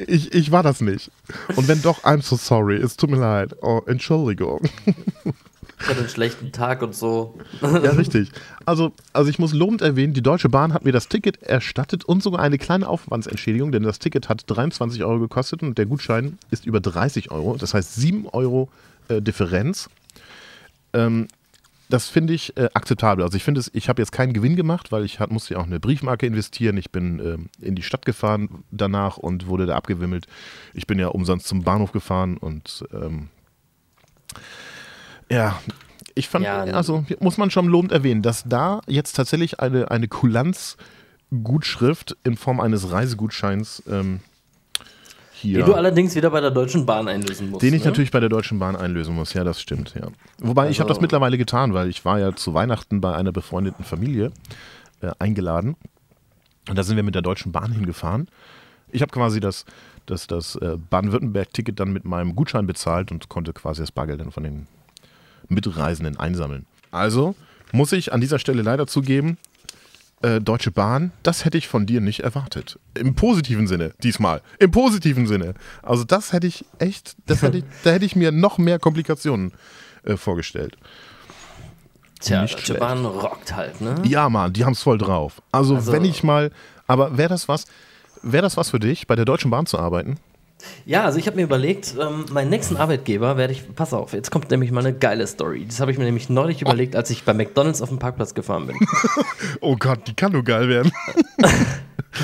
ich, ich war das nicht. Und wenn doch, I'm so sorry. Es tut mir leid. Oh, Entschuldigung. Hatte einen schlechten Tag und so. Ja, richtig. Also, also ich muss lobend erwähnen, die Deutsche Bahn hat mir das Ticket erstattet und sogar eine kleine Aufwandsentschädigung, denn das Ticket hat 23 Euro gekostet und der Gutschein ist über 30 Euro. Das heißt 7 Euro äh, Differenz. Ähm, das finde ich äh, akzeptabel. Also ich finde es, ich habe jetzt keinen Gewinn gemacht, weil ich hat, musste ja auch eine Briefmarke investieren. Ich bin ähm, in die Stadt gefahren danach und wurde da abgewimmelt. Ich bin ja umsonst zum Bahnhof gefahren und ähm, ja, ich fand, Ja, also muss man schon lobend erwähnen, dass da jetzt tatsächlich eine, eine Kulanzgutschrift in Form eines Reisegutscheins ähm, hier. Die du allerdings wieder bei der Deutschen Bahn einlösen musst. Den ich ne? natürlich bei der Deutschen Bahn einlösen muss, ja, das stimmt, ja. Wobei ich habe das Also- mittlerweile getan, weil ich war ja zu Weihnachten bei einer befreundeten Familie äh, eingeladen. Und da sind wir mit der Deutschen Bahn hingefahren. Ich habe quasi das, das, das äh, Baden-Württemberg-Ticket dann mit meinem Gutschein bezahlt und konnte quasi das Bargeld dann von den Mitreisenden einsammeln. Also muss ich an dieser Stelle leider zugeben, äh, Deutsche Bahn, das hätte ich von dir nicht erwartet. Im positiven Sinne, diesmal. Im positiven Sinne. Also das hätte ich echt, das hätte ich, da hätte ich mir noch mehr Komplikationen äh, vorgestellt. Tja, nicht Deutsche schlecht. Bahn rockt halt, ne? Ja, Mann, die haben es voll drauf. Also, Also- wenn ich mal, aber wäre das was, wäre das was für dich, bei der Deutschen Bahn zu arbeiten? Ja, also ich habe mir überlegt, ähm, meinen nächsten Arbeitgeber werde ich, pass auf, jetzt kommt nämlich mal eine geile Story. Das habe ich mir nämlich neulich überlegt, als ich bei McDonalds auf dem Parkplatz gefahren bin. Oh Gott, die kann nur geil werden.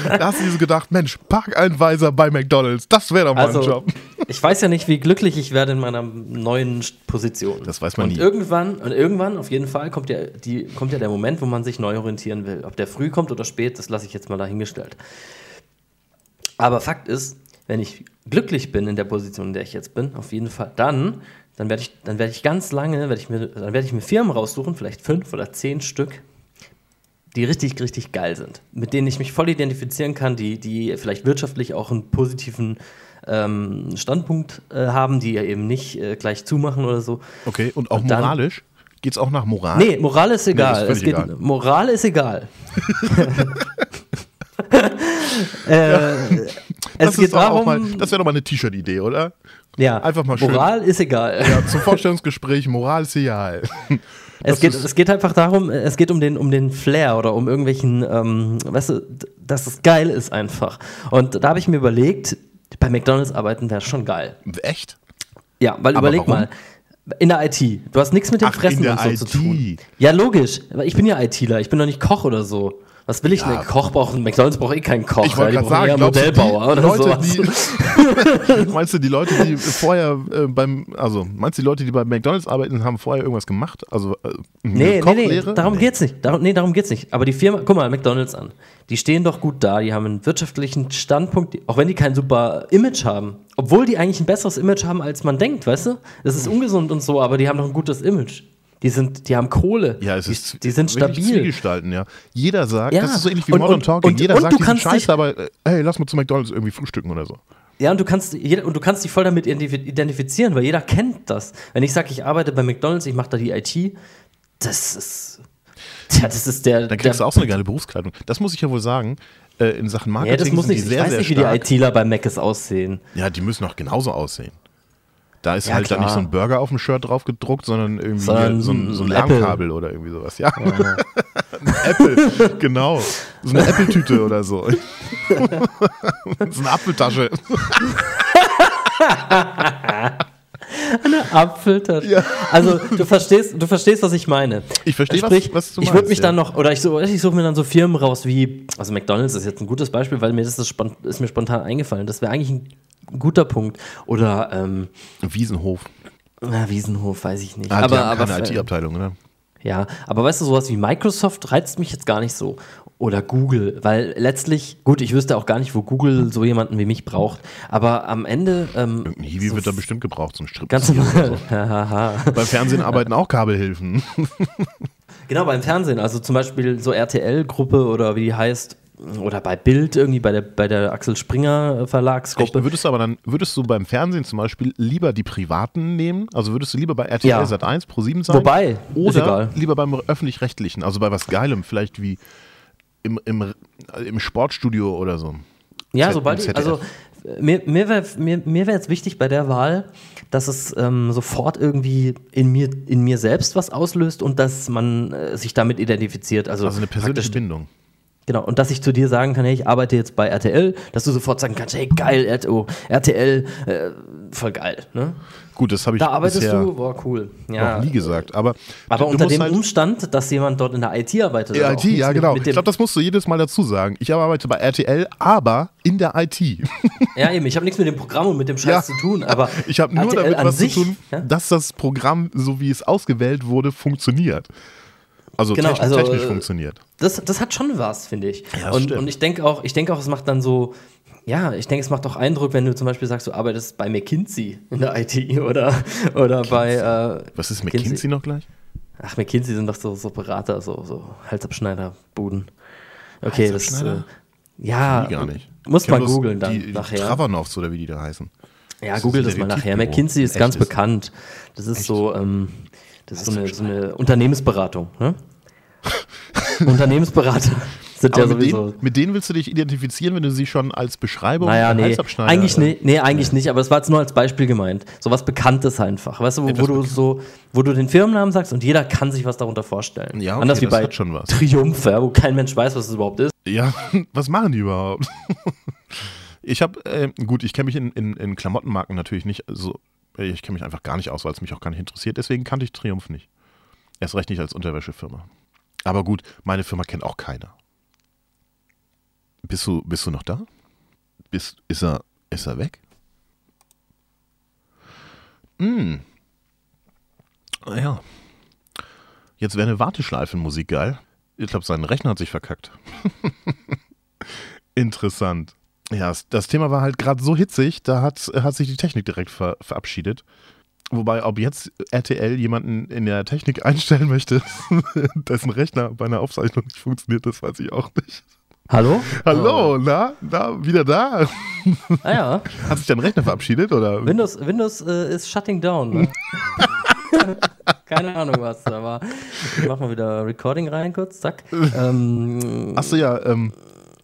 da hast du dir so gedacht, Mensch, Parkeinweiser bei McDonalds, das wäre doch mal Also, ein Job. ich weiß ja nicht, wie glücklich ich werde in meiner neuen Position. Das weiß man und nie. Irgendwann, und irgendwann, auf jeden Fall, kommt ja, die, kommt ja der Moment, wo man sich neu orientieren will. Ob der früh kommt oder spät, das lasse ich jetzt mal dahingestellt. Aber Fakt ist, wenn ich glücklich bin in der Position, in der ich jetzt bin, auf jeden Fall, dann, dann werde ich, dann werde ich ganz lange, werde ich mir, dann werde ich mir Firmen raussuchen, vielleicht fünf oder zehn Stück, die richtig, richtig geil sind, mit denen ich mich voll identifizieren kann, die, die vielleicht wirtschaftlich auch einen positiven ähm, Standpunkt äh, haben, die ja eben nicht äh, gleich zumachen oder so. Okay, und auch Und dann- moralisch? Geht's auch nach Moral? Nee, Moral ist egal. ist völlig es geht, egal. Moral ist egal. äh, es das geht doch auch darum, mal, das wäre doch mal eine T-Shirt-Idee, oder? ja, einfach mal schön- Moral ist egal. Ja, zum Vorstellungsgespräch, Moral ist egal. Es geht, es geht einfach darum, es geht um den, um den Flair oder um irgendwelchen, ähm, weißt du, dass es geil ist einfach. Und da habe ich mir überlegt, bei McDonalds arbeiten wäre schon geil. Echt? Ja, weil Aber überleg warum? mal, in der IT, du hast nichts mit dem Ach, Fressen und so IT. zu tun. Ja, logisch, ich bin ja ITler, ich bin doch nicht Koch oder so. Was will ich denn? Koch braucht, McDonalds braucht eh keinen Koch. Ich wollte ja, gerade sagen, brauchen eher Modellbauer oder Leute, sowas. die, meinst du, die Leute, die vorher äh, beim, also meinst du, die Leute, die bei McDonalds arbeiten, haben vorher irgendwas gemacht? Also äh, Nee, nee, nee, darum geht's nicht. Darum, nee, darum geht's nicht. Aber die Firma, guck mal, McDonalds an. Die stehen doch gut da, die haben einen wirtschaftlichen Standpunkt, auch wenn die kein super Image haben. Obwohl die eigentlich ein besseres Image haben, als man denkt, weißt du? Das ist ungesund und so, aber die haben doch ein gutes Image. Die sind, die haben Kohle. Ja, es die, ist die sind wirklich stabil. Ja. Jeder sagt, Ja, das ist so ähnlich wie und- Modern und- Talking. und- Jeder und sagt du diesen kannst Scheiß, aber äh, hey, lass mal zu McDonalds irgendwie frühstücken oder so. Ja, und du kannst und du kannst dich voll damit identif- identifizieren, weil jeder kennt das. Wenn ich sage, ich arbeite bei McDonalds, ich mache da die IT, Das ist. Tja, das ist der. Dann kriegst der, du auch so eine geile Berufskleidung. Das muss ich ja wohl sagen. Äh, in Sachen Marketing Ja, das muss sind nicht. die Ich sehr, weiß sehr nicht, wie die. ITler bei Mac aussehen. Ja, die müssen auch genauso aussehen. Da ist Ja, halt dann nicht klar. so ein Burger auf dem Shirt drauf gedruckt, sondern irgendwie so ein, so ein ein Apple. LAN-Kabel oder irgendwie sowas. Ja, ein Apple, genau. So eine Apple-Tüte oder so. so eine Apfeltasche. Apfeltasche. Ja. Also du verstehst, du verstehst, was ich meine. Ich verstehe, was- Sprich, was du Ich würde meinst, mich ja. dann noch, oder ich, so, ich suche mir dann so Firmen raus wie, also McDonalds ist jetzt ein gutes Beispiel, weil mir das ist, ist mir spontan eingefallen. Das wäre eigentlich ein guter Punkt. Oder ähm, Wiesenhof. na, Wiesenhof, weiß ich nicht. Ah, aber aber keine IT-Abteilung, ne? Ja, aber weißt du, sowas wie Microsoft reizt mich jetzt gar nicht so. Oder Google, weil letztlich, gut, ich wüsste auch gar nicht, wo Google so jemanden wie mich braucht. Aber am Ende. Ähm, Irgendein Hiwi so wird da bestimmt gebraucht, so ein Strip. Ganz normal. Beim Fernsehen arbeiten auch Kabelhilfen. genau, beim Fernsehen. Also zum Beispiel so RTL-Gruppe oder wie die heißt. Oder bei Bild irgendwie, bei der, bei der Axel Springer Echt, Verlagsgruppe. würdest du aber dann, würdest du beim Fernsehen zum Beispiel lieber die privaten nehmen? Also würdest du lieber bei RTL Ja. Sat 1 Pro 7 sein? Wobei, Oder egal. lieber beim öffentlich-rechtlichen, also bei was Geilem, vielleicht wie im, im, im Sportstudio oder so. Ja, Z- sobald ich, also mir, mir wäre mir, mir wär jetzt wichtig bei der Wahl, dass es ähm, sofort irgendwie in mir, in mir selbst was auslöst und dass man äh, sich damit identifiziert. Also, Also eine persönliche Bindung. Genau, und dass ich zu dir sagen kann, hey, ich arbeite jetzt bei RTL, dass du sofort sagen kannst, hey, geil, RTO, RTL, äh, voll geil. Ne? Gut, das habe ich Da arbeitest bisher du, boah, cool. Ja, noch nie gesagt. Aber, aber unter dem halt, Umstand, dass jemand dort in der IT arbeitet. Ja, IT, ja genau. Ich glaube, das musst du jedes Mal dazu sagen. Ich arbeite bei RTL, aber in der IT. ja, eben, ich habe nichts mit dem Programm und mit dem Scheiß Ja. zu tun, aber Ich habe nur RTL damit was sich, zu tun, dass das Programm, so wie es ausgewählt wurde, funktioniert. Also, Genau, technisch, also, technisch äh, funktioniert. das, das hat schon was, finde ich. Ja, das und, stimmt. und ich denke auch, ich denke auch, es macht dann so, ja, ich denke, es macht auch Eindruck, wenn du zum Beispiel sagst, du arbeitest bei McKinsey in der IT oder, oder bei äh, Was ist McKinsey noch gleich? Ach, McKinsey sind doch so, so Berater, so, so Halsabschneider-Buden. Okay, das Halsabschneider? äh, ja, gar nicht. muss man googeln dann die, nachher. Travanovs oder wie die da heißen. Ja, Das google das mal nachher. McKinsey ist Echt ganz ist. bekannt. Das ist so, ähm, das ist so eine, so eine Unternehmensberatung. Ne? Unternehmensberater sind ja mit, sowieso. denen, mit denen willst du dich identifizieren, wenn du sie schon als Beschreibung Naja, nee, Halsabschneider- eigentlich, nee, nee, eigentlich nicht, aber das war jetzt nur als Beispiel gemeint. So was Bekanntes einfach. Weißt du, wo, wo du so, wo du den Firmennamen sagst und jeder kann sich was darunter vorstellen. Ja, okay, Anders wie bei. Triumph, ja, wo kein Mensch weiß, was es überhaupt ist. Ja, was machen die überhaupt? ich habe, äh, gut, ich kenne mich in, in, in Klamottenmarken natürlich nicht so, ich kenne mich einfach gar nicht aus, weil es mich auch gar nicht interessiert. Deswegen kannte ich Triumph nicht. Erst recht nicht als Unterwäschefirma. Aber gut, meine Firma kennt auch keiner. Bist du, bist du noch da? Bist, ist, er, ist er weg? Hm. Ah Ja. Jetzt wäre eine Warteschleifenmusik geil. Ich glaube, sein Rechner hat sich verkackt. Interessant. Ja, das, Thema war halt gerade so hitzig, da hat, hat sich die Technik direkt ver, verabschiedet. Wobei, ob jetzt RTL jemanden in der Technik einstellen möchte, dessen Rechner bei einer Aufzeichnung nicht funktioniert, das weiß ich auch nicht. Hallo? Hallo, na, na, wieder da? Ah ja, Hat sich dein Rechner verabschiedet oder? Windows, Windows äh, ist shutting down. Ne? Keine Ahnung was, aber ich mach mal wieder Recording rein kurz, zack. Ähm, Achso, ja, ähm,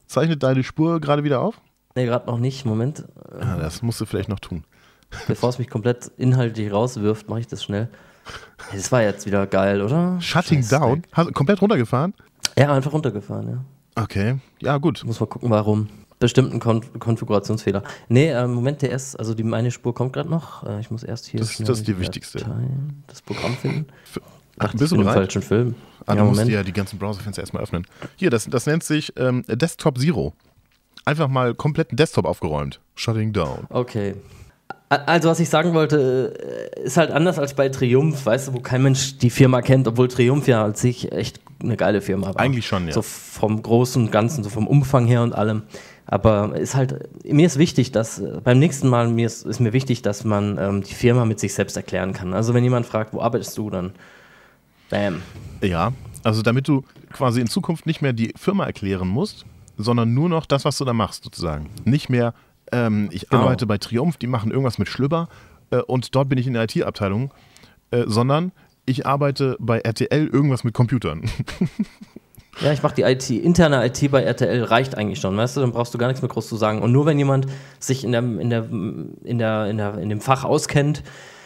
zeichnet deine Spur gerade wieder auf? Nee, gerade noch nicht, Moment. Ja, das musst du vielleicht noch tun. Bevor es mich komplett inhaltlich rauswirft, mache ich das schnell. Das war jetzt wieder geil, oder? Shutting Scheiß down? Hast, komplett runtergefahren? Ja, einfach runtergefahren, ja. Okay, ja gut. Muss mal gucken, warum. Bestimmt ein Konf Konfigurationsfehler. Nee, äh, Moment, der ist, also die, meine Spur kommt gerade noch. Äh, ich muss erst hier. Das- das ist die wichtigste. Dateien, Das Programm finden. Ach, Dachte, bist du bereit? falschen Film. Ah, ja, du musst Moment. ja die ganzen Browserfenster erstmal öffnen. Hier, das, das nennt sich ähm, Desktop Zero. Einfach mal kompletten Desktop aufgeräumt. Shutting down. Okay. Also, was ich sagen wollte, äh, ist halt anders als bei Triumph, weißt du, wo kein Mensch die Firma kennt, obwohl Triumph ja als sich echt eine geile Firma war. Eigentlich schon, ja. So vom Großen und Ganzen, so vom Umfang her und allem. Aber ist halt, mir ist wichtig, dass äh, beim nächsten Mal mir ist, ist mir wichtig, dass man ähm, die Firma mit sich selbst erklären kann. Also, wenn jemand fragt, wo arbeitest du, dann bam. Ja, also damit du quasi in Zukunft nicht mehr die Firma erklären musst, sondern nur noch das, was du da machst, sozusagen. Nicht mehr, ähm, ich Genau. arbeite bei Triumph, die machen irgendwas mit Schlüpper äh, und dort bin ich in der IT-Abteilung, äh, sondern ich arbeite bei RTL irgendwas mit Computern. Ja, ich mache die IT, interne IT bei RTL reicht eigentlich schon, weißt du, dann brauchst du gar nichts mehr groß zu sagen. Und nur wenn jemand sich in, der, in, der, in, der, in, der, in dem Fach auskennt,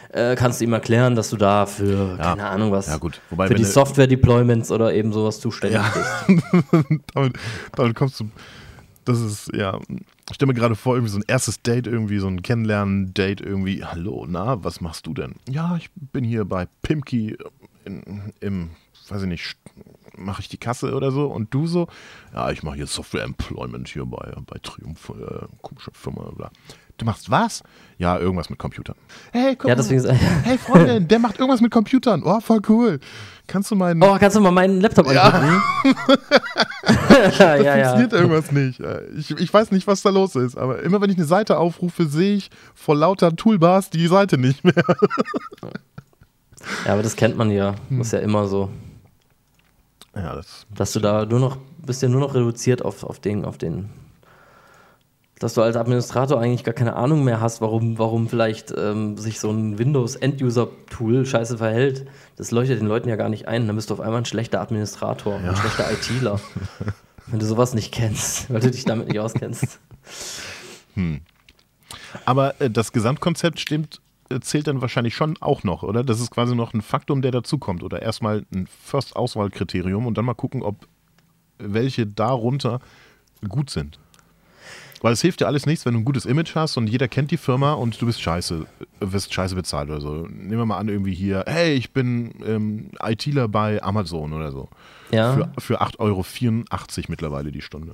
äh, kannst du ihm erklären, dass du da für, Ja. keine Ahnung was, Ja, gut. Wobei, für die Software-Deployments oder eben sowas zuständig Ja. bist. damit, damit kommst du. Das ist, ja. Ich stelle mir gerade vor, irgendwie so ein erstes Date, irgendwie so ein Kennenlernen-Date, irgendwie. Hallo, na, was machst du denn? Ja, ich bin hier bei Pimki in, im, weiß ich nicht, mache ich die Kasse oder so. Und du so? Ja, ich mache hier Software Employment hier bei, bei Triumph, äh, komische Firma, bla. Du machst was? Ja, irgendwas mit Computern. Hey, guck Ja, mal. deswegen. Hey, Freundin, der macht irgendwas mit Computern. Oh, voll cool. Kannst du meinen. Oh, kannst du mal meinen Laptop angucken? Ja, ja, ja. funktioniert irgendwas nicht. Äh, Ich, ich weiß nicht, was da los ist, aber immer wenn ich eine Seite aufrufe, sehe ich vor lauter Toolbars die Seite nicht mehr. Ja, aber das kennt man ja. Hm. Das ist ja immer so. Ja, das. Dass du da nur noch, bist ja nur noch reduziert auf, auf den, auf den. Dass du als Administrator eigentlich gar keine Ahnung mehr hast, warum, warum vielleicht ähm, sich so ein Windows-End-User-Tool scheiße verhält. Das leuchtet den Leuten ja gar nicht ein. Dann bist du auf einmal ein schlechter Administrator, ein schlechter ITler. Wenn du sowas nicht kennst, weil du dich damit nicht auskennst. Aber äh, das Gesamtkonzept stimmt, äh, zählt dann wahrscheinlich schon auch noch, oder? Das ist quasi noch ein Faktum, der dazukommt. Oder erstmal ein First-Auswahlkriterium und dann mal gucken, ob welche darunter gut sind. Weil es hilft dir alles nichts, wenn du ein gutes Image hast und jeder kennt die Firma und du bist scheiße, wirst scheiße bezahlt oder so. Nehmen wir mal an, irgendwie hier, hey, ich bin ähm, ITler bei Amazon oder so. Ja. Für, für 8,84 Euro mittlerweile die Stunde.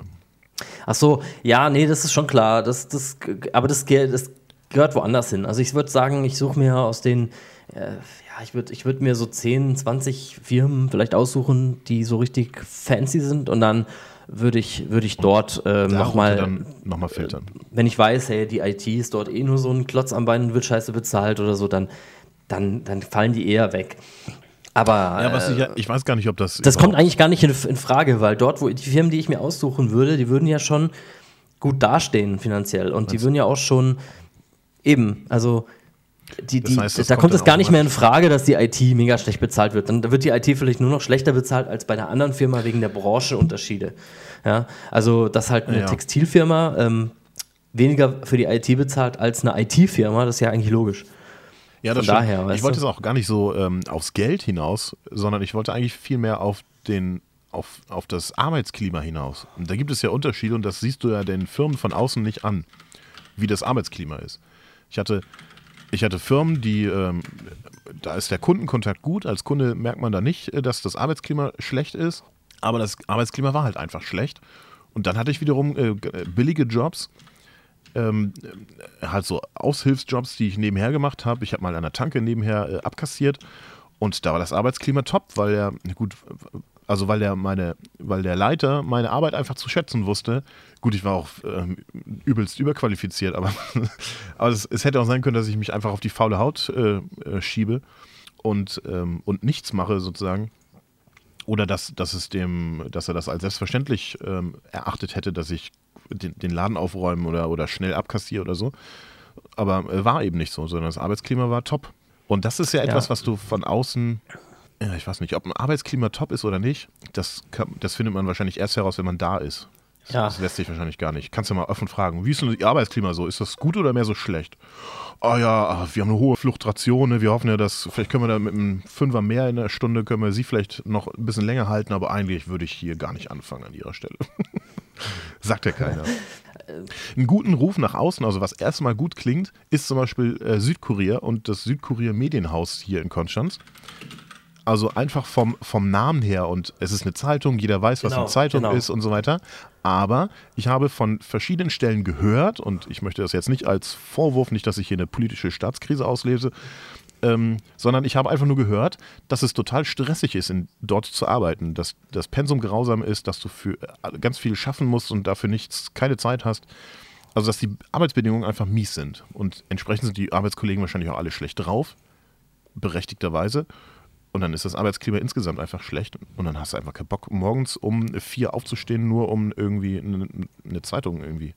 Ach so, ja, nee, das ist schon klar. Das, das, aber das, das gehört woanders hin. Also ich würde sagen, ich suche mir aus den, äh, ja, ich würde ich würd mir so 10, 20 Firmen vielleicht aussuchen, die so richtig fancy sind und dann würde ich, würde ich dort Darunter nochmal, nochmal filtern. wenn ich weiß, hey, die IT ist dort eh nur so ein Klotz am Bein und wird scheiße bezahlt oder so, dann, dann, dann fallen die eher weg. Aber Ja, äh, ich, ja- ich weiß gar nicht, ob das. das kommt eigentlich gar nicht in, in Frage, weil dort, wo die Firmen, die ich mir aussuchen würde, die würden ja schon gut dastehen finanziell und die würden ja auch schon eben, also die, Das die, heißt, das da kommt es gar nicht mehr in. Frage, dass die IT mega schlecht bezahlt wird. Dann wird die IT vielleicht nur noch schlechter bezahlt als bei der anderen Firma wegen der Branchenunterschiede. Ja, also dass halt eine Ja. Textilfirma ähm, weniger für die IT bezahlt als eine IT-Firma, das ist ja eigentlich logisch. Ja, das Von stimmt. daher, Ich wollte es auch gar nicht so ähm, aufs Geld hinaus, sondern ich wollte eigentlich viel mehr auf den auf, auf das Arbeitsklima hinaus. Und da gibt es ja Unterschiede und das siehst du ja den Firmen von außen nicht an, wie das Arbeitsklima ist. Ich hatte, ich hatte Firmen, die, ähm, da ist der Kundenkontakt gut, als Kunde merkt man da nicht, äh, dass das Arbeitsklima schlecht ist, aber das Arbeitsklima war halt einfach schlecht. Und dann hatte ich wiederum äh, äh, billige Jobs, ähm, äh, halt so Aushilfsjobs, die ich nebenher gemacht habe. Ich habe mal an der Tanke nebenher äh, abkassiert und da war das Arbeitsklima top, weil er gut, also weil der meine, weil der Leiter meine Arbeit einfach zu schätzen wusste. Gut, ich war auch ähm, übelst überqualifiziert, aber, aber es, es hätte auch sein können, dass ich mich einfach auf die faule Haut äh, äh, schiebe und, ähm, und nichts mache sozusagen. Oder dass, dass, es dem, dass er das als selbstverständlich ähm, erachtet hätte, dass ich den, den Laden aufräumen oder, oder schnell abkassiere oder so. Aber äh, war eben nicht so, sondern das Arbeitsklima war top. Und das ist ja etwas, Ja. was du von außen, ja, ich weiß nicht, ob ein Arbeitsklima top ist oder nicht, das, kann, das findet man wahrscheinlich erst heraus, wenn man da ist. Das, Ja. das lässt sich wahrscheinlich gar nicht. Kannst du mal offen fragen, wie ist denn Ihr Arbeitsklima so? Ist das gut oder mehr so schlecht? Oh ja, ah, wir haben eine hohe Fluchtration, ne? wir hoffen ja, dass vielleicht können wir da mit einem Fünfer mehr in der Stunde, können wir Sie vielleicht noch ein bisschen länger halten, aber eigentlich würde ich hier gar nicht anfangen an Ihrer Stelle. Sagt ja keiner. Einen guten Ruf nach außen, also was erstmal gut klingt, ist zum Beispiel äh, Südkurier und das Südkurier Medienhaus hier in Konstanz. Also einfach vom, vom Namen her und es ist eine Zeitung, jeder weiß, was Genau, eine Zeitung genau. ist und so weiter. Aber ich habe von verschiedenen Stellen gehört, und ich möchte das jetzt nicht als Vorwurf, nicht, dass ich hier eine politische Staatskrise auslese, ähm, sondern ich habe einfach nur gehört, dass es total stressig ist, in, dort zu arbeiten, dass das Pensum grausam ist, dass du für äh, ganz viel schaffen musst und dafür nichts, keine Zeit hast. Also dass die Arbeitsbedingungen einfach mies sind. Und entsprechend sind die Arbeitskollegen wahrscheinlich auch alle schlecht drauf, berechtigterweise. Und dann ist das Arbeitsklima insgesamt einfach schlecht. Und dann hast du einfach keinen Bock, morgens um vier aufzustehen, nur um irgendwie eine, Zeitung irgendwie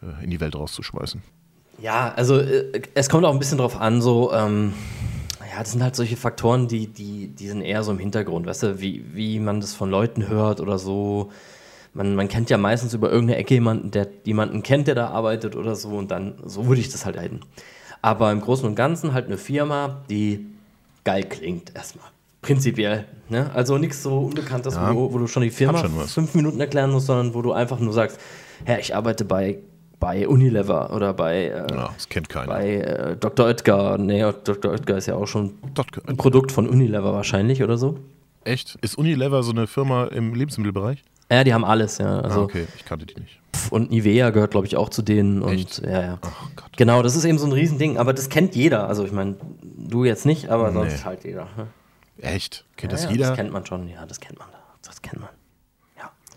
äh, in die Welt rauszuschmeißen. Ja, also äh, es kommt auch ein bisschen drauf an, so, ähm, Ja, das sind halt solche Faktoren, die, die, die sind eher so im Hintergrund, weißt du, wie, wie man das von Leuten hört oder so. Man, man kennt ja meistens über irgendeine Ecke jemanden, der jemanden kennt, der da arbeitet oder so und dann, so würde ich das halt halten. Aber im Großen und Ganzen halt eine Firma, die geil klingt erstmal. Prinzipiell. Ne? Also nichts so Unbekanntes, Ja. wo, du, wo du schon die Firma schon fünf Minuten erklären musst, sondern wo du einfach nur sagst, Herr, ich arbeite bei, bei Unilever oder bei, äh, Ja, das kennt keiner. bei äh, Dr. Oetker. Nee, Dr. Oetker ist ja auch schon Dot- ein Produkt von Unilever wahrscheinlich oder so. Echt? Ist Unilever so eine Firma im Lebensmittelbereich? Ja, die haben alles, ja. Also, ah, okay, ich kannte die nicht. Und Nivea gehört, glaube ich, auch zu denen. Und Echt? ja, ja. Gott. Genau, das ist eben so ein Riesending, aber das kennt jeder. Also ich meine, du jetzt nicht, aber Nee. sonst halt jeder. ne? Echt? Kennt Ja, das ja, jeder? Das kennt man schon, ja, das kennt man. Das kennt man.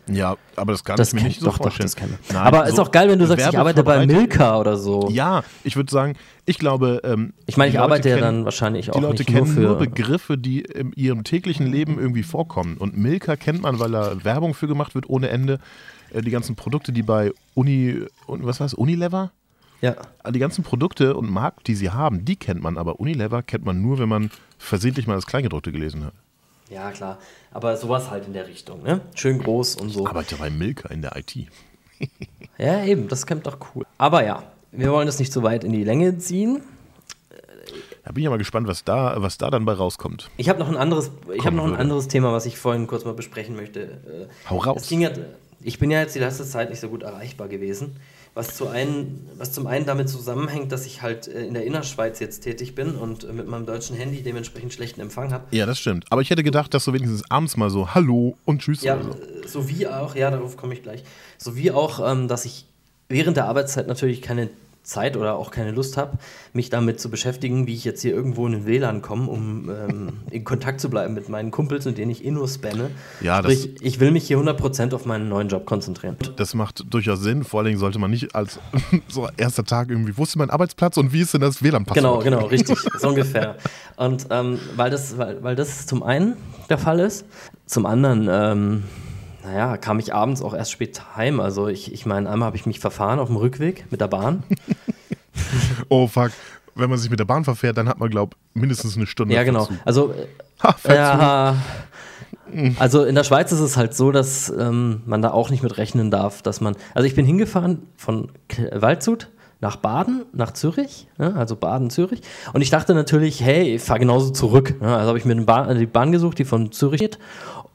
Ja. ja, aber das kann Das ich mir nicht so doch, doch, vorstellen. man. Nein, aber ist so auch geil, wenn du sagst, ich arbeite bei Milka oder so. Ja, ich würde sagen, ich glaube. Ähm, Ich meine, ich arbeite ja kennen- dann wahrscheinlich auch Die Leute nur kennen für. nur Begriffe, die in ihrem täglichen Leben irgendwie vorkommen. Und Milka kennt man, weil da Werbung für gemacht wird ohne Ende. Äh, Die ganzen Produkte, die bei Uni, und was war es, Unilever? ja. Die ganzen Produkte und Marken, die sie haben, die kennt man. Aber Unilever kennt man nur, wenn man versehentlich mal das Kleingedruckte gelesen hat. ja, klar. Aber sowas halt in der Richtung, ne? Schön groß und so. Ich arbeite bei Milka in der IT. Ja, eben, das kommt doch cool. Aber ja, wir wollen das nicht zu weit in die Länge ziehen. Da bin ich ja mal gespannt, was da, was da dann bei rauskommt. Ich habe noch ein anderes, ich habe noch ein anderes Thema, was ich vorhin kurz mal besprechen möchte. Äh, Hau raus. Es ging ja, ich bin ja jetzt die letzte Zeit nicht so gut erreichbar gewesen, was, zu einen, was zum einen damit zusammenhängt, dass ich halt äh, in der Innerschweiz jetzt tätig bin und äh, mit meinem deutschen Handy dementsprechend schlechten Empfang habe. Ja, das stimmt. Aber ich hätte gedacht, dass du wenigstens abends mal so Hallo und Tschüss Ja, so. äh, sowie auch, ja, darauf komme ich gleich, sowie auch, ähm, dass ich während der Arbeitszeit natürlich keine Zeit oder auch keine Lust habe, mich damit zu beschäftigen, wie ich jetzt hier irgendwo in den WLAN komme, um ähm, in Kontakt zu bleiben mit meinen Kumpels, mit denen ich eh nur spamme. Ja, das- Sprich, ich will mich hier 100% auf meinen neuen Job konzentrieren. Das macht durchaus Sinn. Vor allen Dingen sollte man nicht als so erster Tag irgendwie, wo ist mein Arbeitsplatz und wie ist denn das WLAN-Passwort? Genau, genau, richtig, so ungefähr. Und ähm, weil, das, weil, weil das zum einen der Fall ist, zum anderen, ähm, naja, kam ich abends auch erst spät heim. Also ich, ich meine, einmal habe ich mich verfahren auf dem Rückweg mit der Bahn. Oh fuck. Wenn man sich mit der Bahn verfährt, dann hat man, glaub mindestens eine Stunde Ja, genau. Verzug. Also, Ha, ja, also in der Schweiz ist es halt so, dass ähm, man da auch nicht mit rechnen darf, dass man. Also ich bin hingefahren von Waldshut nach Baden, nach Zürich, ne, also Baden-Zürich. Und ich dachte natürlich, hey, ich fahre genauso zurück. Ne, also habe ich mir eine Bahn, die Bahn gesucht, die von Zürich geht,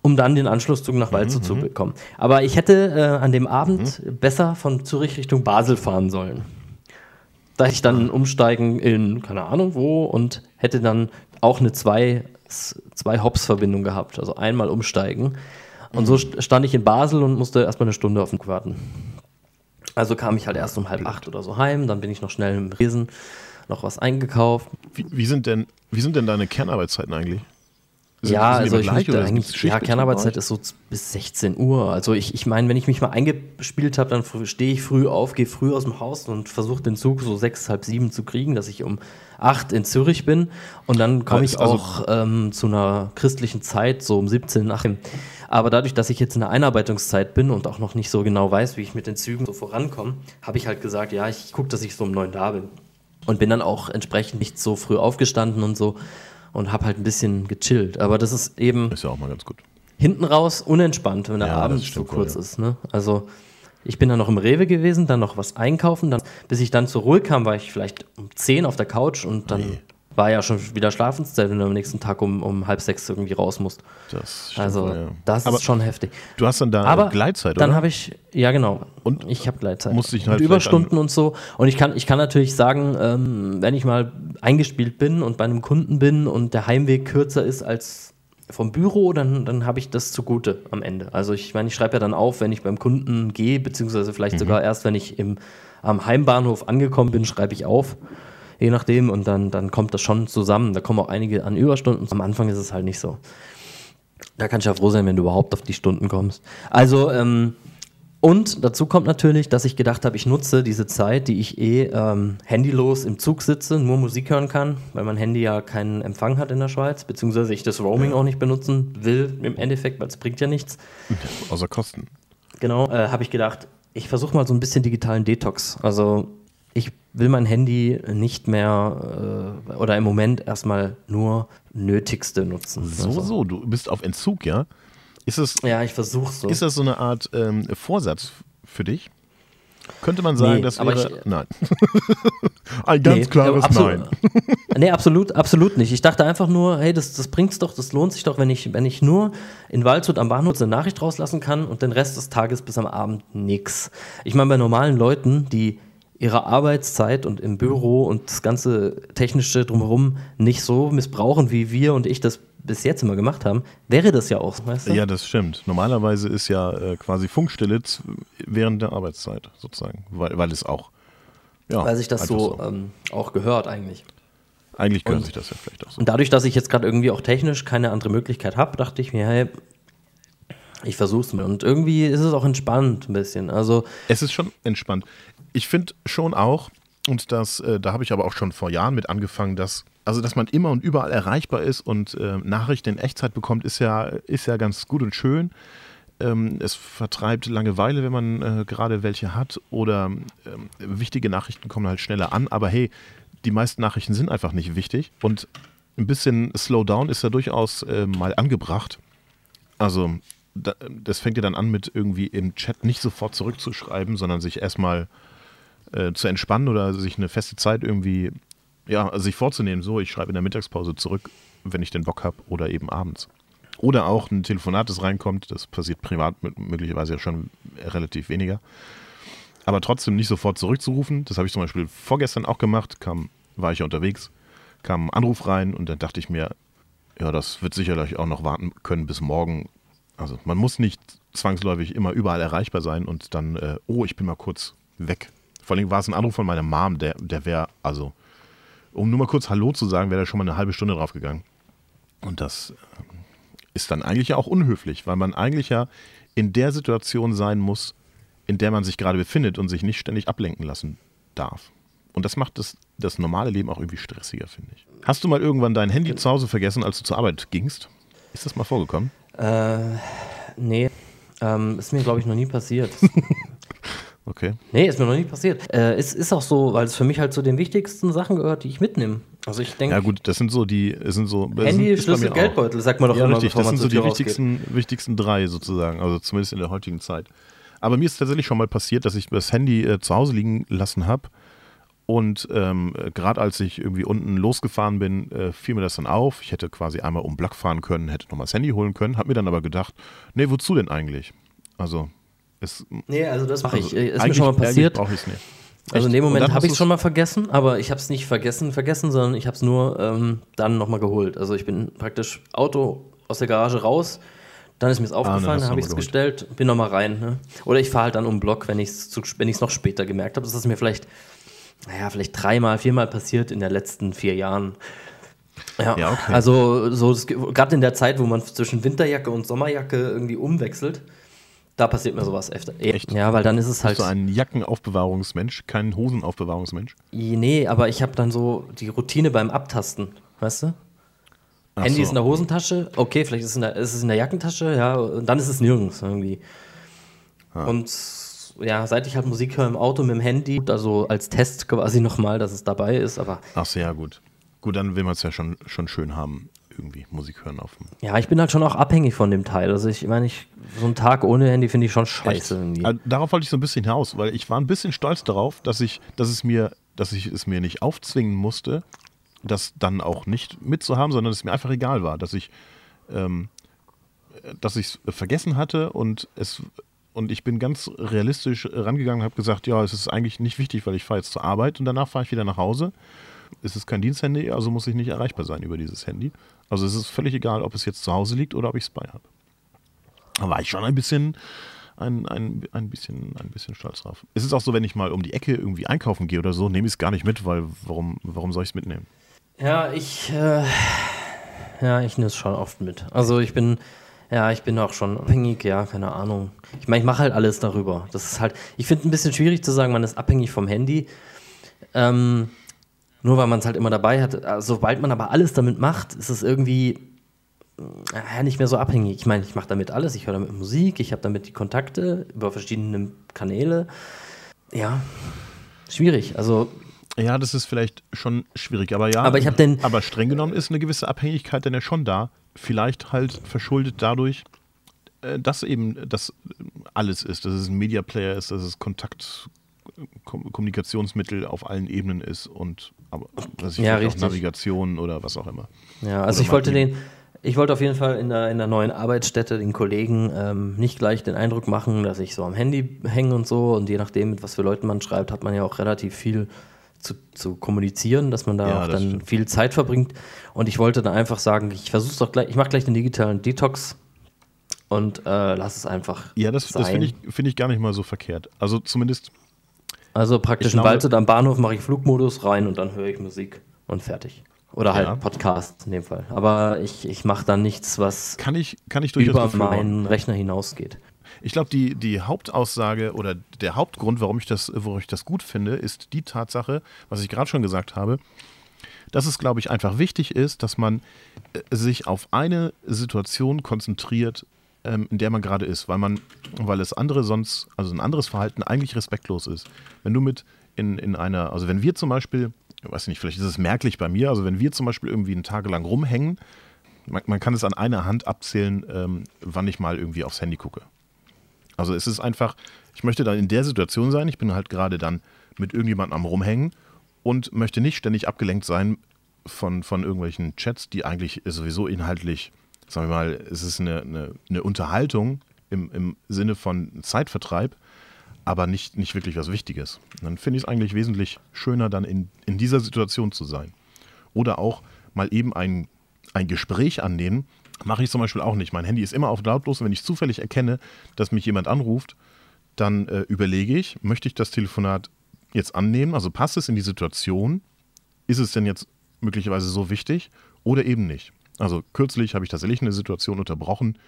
um dann den Anschlusszug nach Waldshut zu bekommen. Aber ich hätte äh, an dem Abend besser von Zürich Richtung Basel fahren sollen da hätte ich dann umsteigen in, keine Ahnung wo, und hätte dann auch eine zwei, zwei Hops-Verbindung gehabt. Also einmal umsteigen. Und so st- stand ich in Basel und musste erstmal eine Stunde auf den Zug warten. Also kam ich halt erst um halb acht oder so heim, dann bin ich noch schnell im Riesen, noch was eingekauft. Wie, wie, sind denn, wie sind denn deine Kernarbeitszeiten eigentlich? Sind- ja, sind also ich gleich möchte eigentlich, ja, Kernarbeitszeit ist so bis 16 Uhr. Also ich, ich meine, wenn ich mich mal eingespielt habe, dann stehe ich früh auf, gehe früh aus dem Haus und versuche den Zug so sechs, halb sieben zu kriegen, dass ich um acht in Zürich bin und dann komme ich also- auch ähm, zu einer christlichen Zeit, so um 17 nach. Aber dadurch, dass ich jetzt in der Einarbeitungszeit bin und auch noch nicht so genau weiß, wie ich mit den Zügen so vorankomme, habe ich halt gesagt, ja, ich gucke, dass ich so um neun da bin. Und bin dann auch entsprechend nicht so früh aufgestanden und so und habe halt ein bisschen gechillt. Aber das ist eben Ist ja auch mal ganz gut. hinten raus unentspannt, wenn der Ja, Abend so kurz ja. ist. Ne? Also ich bin dann noch im Rewe gewesen, dann noch was einkaufen. Dann, bis ich dann zur Ruhe kam, war ich vielleicht um 10 auf der Couch und dann Nee. War ja schon wieder Schlafenszeit, wenn du am nächsten Tag um, um halb sechs irgendwie raus musst. Das stimmt Also ja. das Aber ist schon heftig. Du hast dann da Aber Gleitzeit, dann oder? habe ich, ja genau, Und ich habe Gleitzeit. musste ich halt und Überstunden und so. Und ich kann, ich kann natürlich sagen, ähm, wenn ich mal eingespielt bin und bei einem Kunden bin und der Heimweg kürzer ist als vom Büro, dann, dann habe ich das zugute am Ende. Also ich meine, ich schreibe ja dann auf, wenn ich beim Kunden gehe, beziehungsweise vielleicht Mhm. sogar erst, wenn ich im, am Heimbahnhof angekommen bin, schreibe ich auf. Je nachdem, und dann, dann kommt das schon zusammen. Da kommen auch einige an Überstunden. Am Anfang ist es halt nicht so. Da kannst du ja froh sein, wenn du überhaupt auf die Stunden kommst. Also, ähm, und dazu kommt natürlich, dass ich gedacht habe, ich nutze diese Zeit, die ich eh ähm, handylos im Zug sitze, nur Musik hören kann, weil mein Handy ja keinen Empfang hat in der Schweiz, beziehungsweise ich das Roaming auch nicht benutzen will im Endeffekt, weil es bringt ja nichts. Außer Kosten. Genau, äh, habe ich gedacht, ich versuche mal so ein bisschen digitalen Detox. Also will mein Handy nicht mehr äh, oder im Moment erstmal nur Nötigste nutzen. So, Also, so, du bist auf Entzug, ja? Ist es, Ja, ich versuch's so. ist das so eine Art ähm, Vorsatz für dich? Könnte man sagen, Nee, das wäre. ich- nein. Ein ganz Nee, klares absolut- Nein. Nee, absolut, absolut nicht. Ich dachte einfach nur, hey, das, das bringt's doch, das lohnt sich doch, wenn ich, wenn ich nur in Waldshut am Bahnhof eine Nachricht rauslassen kann und den Rest des Tages bis am Abend nix. Ich meine, bei normalen Leuten, die ihre Arbeitszeit und im Büro und das ganze technische drumherum nicht so missbrauchen, wie wir und ich das bis jetzt immer gemacht haben, wäre das ja auch, weißt du? Ja, das stimmt. Normalerweise ist ja äh, quasi Funkstille während der Arbeitszeit sozusagen, weil, weil es auch. Ja, Weil sich das einfach so, Ähm, auch gehört eigentlich. Eigentlich gehört und- sich das ja vielleicht auch so. Und dadurch, dass ich jetzt gerade irgendwie auch technisch keine andere Möglichkeit habe, dachte ich mir, hey, ich versuch's mal. Und irgendwie ist es auch entspannt ein bisschen. Also, Es ist schon entspannt. Ich finde schon auch, und das, äh, da habe ich aber auch schon vor Jahren mit angefangen, dass, also dass man immer und überall erreichbar ist und äh, Nachrichten in Echtzeit bekommt, ist ja, ist ja ganz gut und schön. Ähm, es vertreibt Langeweile, wenn man äh, gerade welche hat, oder ähm, wichtige Nachrichten kommen halt schneller an, aber hey, die meisten Nachrichten sind einfach nicht wichtig und ein bisschen Slowdown ist ja durchaus äh, mal angebracht. Also, das fängt ja dann an mit irgendwie im Chat nicht sofort zurückzuschreiben, sondern sich erstmal äh, zu entspannen oder sich eine feste Zeit irgendwie, ja, also sich vorzunehmen, so, ich schreibe in der Mittagspause zurück, wenn ich den Bock habe oder eben abends. Oder auch ein Telefonat, das reinkommt, das passiert privat möglicherweise ja schon relativ weniger. Aber trotzdem nicht sofort zurückzurufen, das habe ich zum Beispiel vorgestern auch gemacht, kam, war ich ja unterwegs, kam ein Anruf rein und dann dachte ich mir, ja, das wird sicherlich auch noch warten können bis morgen. Also man muss nicht zwangsläufig immer überall erreichbar sein und dann, äh, oh, ich bin mal kurz weg. Vor allem war es ein Anruf von meiner Mom, der, der wäre, also, um nur mal kurz Hallo zu sagen, wäre da schon mal eine halbe Stunde drauf gegangen. Und das ähm, ist dann eigentlich ja auch unhöflich, weil man eigentlich ja in der Situation sein muss, in der man sich gerade befindet und sich nicht ständig ablenken lassen darf. Und das macht das, das normale Leben auch irgendwie stressiger, finde ich. Hast du mal irgendwann dein Handy zu Hause vergessen, als du zur Arbeit gingst? Ist das mal vorgekommen? Äh, nee, ähm, ist mir, glaube ich, noch nie passiert. Okay. nee, ist mir noch nie passiert. Äh, es ist auch so, weil es für mich halt zu den wichtigsten Sachen gehört, die ich mitnehme. Also ich denke, Ja gut, das sind so die, es sind so Handy, sind- ist Schlüssel. Geldbeutel, sagt man doch Ja, immer, richtig, das sind so die rausgeht. wichtigsten, wichtigsten drei sozusagen, also zumindest in der heutigen Zeit. Aber mir ist tatsächlich schon mal passiert, dass ich das Handy äh, zu Hause liegen lassen habe und ähm, gerade als ich irgendwie unten losgefahren bin, äh, fiel mir das dann auf. Ich hätte quasi einmal um Block fahren können, hätte nochmal das Handy holen können, habe mir dann aber gedacht, nee, wozu denn eigentlich? Also, es, Nee, also das mache ich. also Äh, Ist mir schon mal passiert. brauche ich es nicht. Also in Echt? dem Moment habe ich es schon mal vergessen, aber ich habe es nicht vergessen, vergessen, sondern ich habe es nur ähm, dann nochmal geholt. Also ich bin praktisch Auto aus der Garage raus, dann ist mir es dann aufgefallen, Ah, du habe ich es gestellt, bin nochmal rein. Ne? Oder ich fahre halt dann um Block, wenn ich es noch später gemerkt habe. Das ist mir vielleicht, naja, vielleicht dreimal, viermal passiert in den letzten vier Jahren. Ja, Ja, okay. also so gerade in der Zeit, wo man zwischen Winterjacke und Sommerjacke irgendwie umwechselt, da passiert mir sowas öfter. Echt? Ja, weil dann ist es halt. Bist du ein Jackenaufbewahrungsmensch, kein Hosenaufbewahrungsmensch? Nee, aber ich habe dann so die Routine beim Abtasten, weißt du? Ach Handy so. ist in der Hosentasche, okay, vielleicht ist es in der, ist es in der Jackentasche, ja, und dann ist es nirgends irgendwie. Ah. Und ja, seit ich halt Musik höre im Auto mit dem Handy, also als Test quasi nochmal, dass es dabei ist, aber Ach so, ja, gut. Gut, dann will man es ja schon, schon schön haben, irgendwie Musik hören auf dem. ja, ich bin halt schon auch abhängig von dem Teil. Also ich meine, ich, so einen Tag ohne Handy finde ich schon scheiße irgendwie. Ah, Darauf wollte ich so ein bisschen hinaus, weil ich war ein bisschen stolz darauf, dass ich, dass es mir, dass ich es mir nicht aufzwingen musste, das dann auch nicht mitzuhaben, sondern es mir einfach egal war, dass ich, ähm, dass ich es vergessen hatte und es und ich bin ganz realistisch rangegangen und habe gesagt, ja, es ist eigentlich nicht wichtig, weil ich fahre jetzt zur Arbeit und danach fahre ich wieder nach Hause. Es ist kein Diensthandy, also muss ich nicht erreichbar sein über dieses Handy. Also es ist völlig egal, ob es jetzt zu Hause liegt oder ob ich es bei habe. Da war ich schon ein bisschen, ein, ein, ein bisschen, ein bisschen stolz drauf. Es ist auch so, wenn ich mal um die Ecke irgendwie einkaufen gehe oder so, nehme ich es gar nicht mit, weil warum, warum soll ich es mitnehmen? Ja, ich, äh, ja, ich nehme es schon oft mit. Also ich bin, ja, ich bin auch schon abhängig, ja, keine Ahnung. Ich meine, ich mache halt alles darüber. Das ist halt, ich finde ein bisschen schwierig zu sagen, man ist abhängig vom Handy. Ähm, nur weil man es halt immer dabei hat. Also, sobald man aber alles damit macht, ist es irgendwie äh, ja, nicht mehr so abhängig. Ich meine, ich mache damit alles. Ich höre damit Musik, ich habe damit die Kontakte über verschiedene Kanäle. Ja, schwierig. Also Ja, das ist vielleicht schon schwierig, aber ja. Aber ich hab den- Aber streng genommen ist eine gewisse Abhängigkeit dann ja schon da. Vielleicht halt verschuldet dadurch, äh, dass eben das alles ist, dass es ein Media Player ist, dass es Kontakt, Kom Kommunikationsmittel auf allen Ebenen ist und aber was ich Ja, auch Navigation oder was auch immer. Ja, also Oder ich wollte den, ich wollte auf jeden Fall in der, in der neuen Arbeitsstätte den Kollegen ähm, nicht gleich den Eindruck machen, dass ich so am Handy hänge und so. Und je nachdem, mit was für Leuten man schreibt, hat man ja auch relativ viel zu, zu kommunizieren, dass man da Ja, auch dann stimmt. viel Zeit verbringt. Und ich wollte dann einfach sagen, ich versuche doch gleich, ich mache gleich den digitalen Detox und äh, lass es einfach. Ja, das, das finde ich, finde ich gar nicht mal so verkehrt. Also zumindest, Also praktisch Ich in Waldshut am Bahnhof mache ich Flugmodus rein und dann höre ich Musik und fertig. Oder halt Ja. Podcast in dem Fall. Aber ich, ich mache dann nichts, was kann ich, kann ich über meinen Rechner hinausgeht. Ich glaube, die, die Hauptaussage oder der Hauptgrund, warum ich, das, warum ich das gut finde, ist die Tatsache, was ich gerade schon gesagt habe, dass es, glaube ich, einfach wichtig ist, dass man äh, sich auf eine Situation konzentriert, ähm, in der man gerade ist, weil man, weil es andere sonst, also ein anderes Verhalten eigentlich respektlos ist. Wenn du mit in, in einer, also wenn wir zum Beispiel, ich weiß nicht, vielleicht ist es merklich bei mir, also wenn wir zum Beispiel irgendwie einen Tag lang rumhängen, man, man kann es an einer Hand abzählen, ähm, wann ich mal irgendwie aufs Handy gucke. Also es ist einfach, ich möchte dann in der Situation sein, ich bin halt gerade dann mit irgendjemandem am Rumhängen und möchte nicht ständig abgelenkt sein von, von irgendwelchen Chats, die eigentlich sowieso inhaltlich, sagen wir mal, es ist eine, eine, eine Unterhaltung im, im Sinne von Zeitvertreib, aber nicht, nicht wirklich was Wichtiges. Und dann finde ich es eigentlich wesentlich schöner, dann in, in dieser Situation zu sein. Oder auch mal eben ein, ein Gespräch annehmen. Mache ich zum Beispiel auch nicht. Mein Handy ist immer auf lautlos. Wenn ich zufällig erkenne, dass mich jemand anruft, dann äh, überlege ich, möchte ich das Telefonat jetzt annehmen? Also passt es in die Situation? Ist es denn jetzt möglicherweise so wichtig oder eben nicht? Also kürzlich habe ich tatsächlich eine Situation unterbrochen,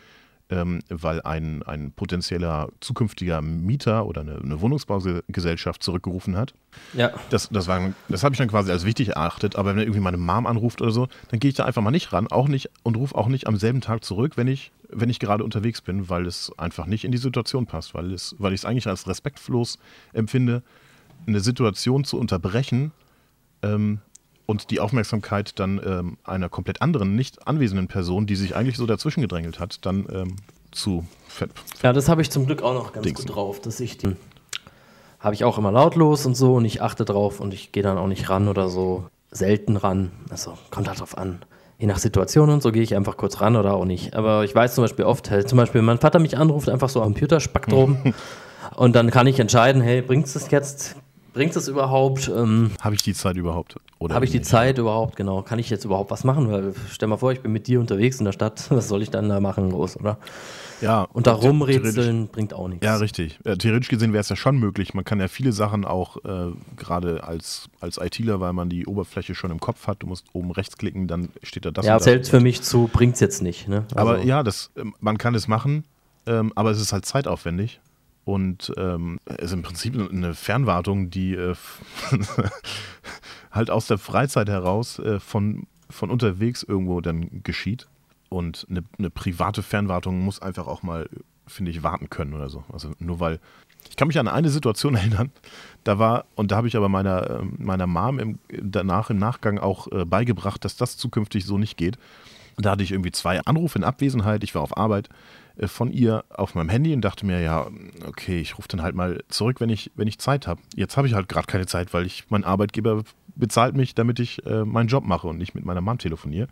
weil ein, ein potenzieller zukünftiger Mieter oder eine, eine Wohnungsbaugesellschaft zurückgerufen hat. Ja. Das, das, war- das habe ich dann quasi als wichtig erachtet, aber wenn irgendwie meine Mom anruft oder so, dann gehe ich da einfach mal nicht ran, auch nicht und rufe auch nicht am selben Tag zurück, wenn ich, wenn ich gerade unterwegs bin, weil es einfach nicht in die Situation passt, weil, es, weil ich es eigentlich als respektlos empfinde, eine Situation zu unterbrechen ähm, und die Aufmerksamkeit dann ähm, einer komplett anderen, nicht anwesenden Person, die sich eigentlich so dazwischen gedrängelt hat, dann ähm, zu ver Ja, das habe ich zum Glück auch noch ganz Dingsen. gut drauf, dass ich die habe ich auch immer lautlos und so und ich achte drauf und ich gehe dann auch nicht ran oder so selten ran. Also kommt halt drauf an. Je nach Situation und so gehe ich einfach kurz ran oder auch nicht. Aber ich weiß zum Beispiel oft, hey, zum Beispiel, wenn mein Vater mich anruft, einfach so am Computerspektrum und dann kann ich entscheiden, hey, bringt es jetzt, bringt es überhaupt? Ähm, Habe ich die Zeit überhaupt? Oder habe ich die nicht? Zeit überhaupt, genau? Kann ich jetzt überhaupt was machen? Weil stell mal vor, ich bin mit dir unterwegs in der Stadt. Was soll ich dann da machen, groß, oder? Ja, Und da rumrätseln bringt auch nichts. Ja, richtig. Ja, theoretisch gesehen wäre es ja schon möglich. Man kann ja viele Sachen auch äh, gerade als, als ITler, weil man die Oberfläche schon im Kopf hat, du musst oben rechts klicken, dann steht da das. Ja, zählt für mich zu, bringt's jetzt nicht. Ne? Aber Also, ja, das, ähm, man kann es machen, ähm, aber es ist halt zeitaufwendig. Und ähm, es ist im Prinzip eine Fernwartung, die äh, halt aus der Freizeit heraus äh, von, von unterwegs irgendwo dann geschieht. Und eine, eine private Fernwartung muss einfach auch mal, finde ich, warten können oder so. Also nur weil. Ich kann mich an eine Situation erinnern, da war, und da habe ich aber meiner, ähm, meiner Mom im, danach im Nachgang auch äh, beigebracht, dass das zukünftig so nicht geht. Da hatte ich irgendwie zwei Anrufe in Abwesenheit. Ich war auf Arbeit von ihr auf meinem Handy und dachte mir, ja, okay, ich rufe dann halt mal zurück, wenn ich, wenn ich Zeit habe. Jetzt habe ich halt gerade keine Zeit, weil ich, mein Arbeitgeber bezahlt mich, damit ich äh, meinen Job mache und nicht mit meiner Mom telefoniere.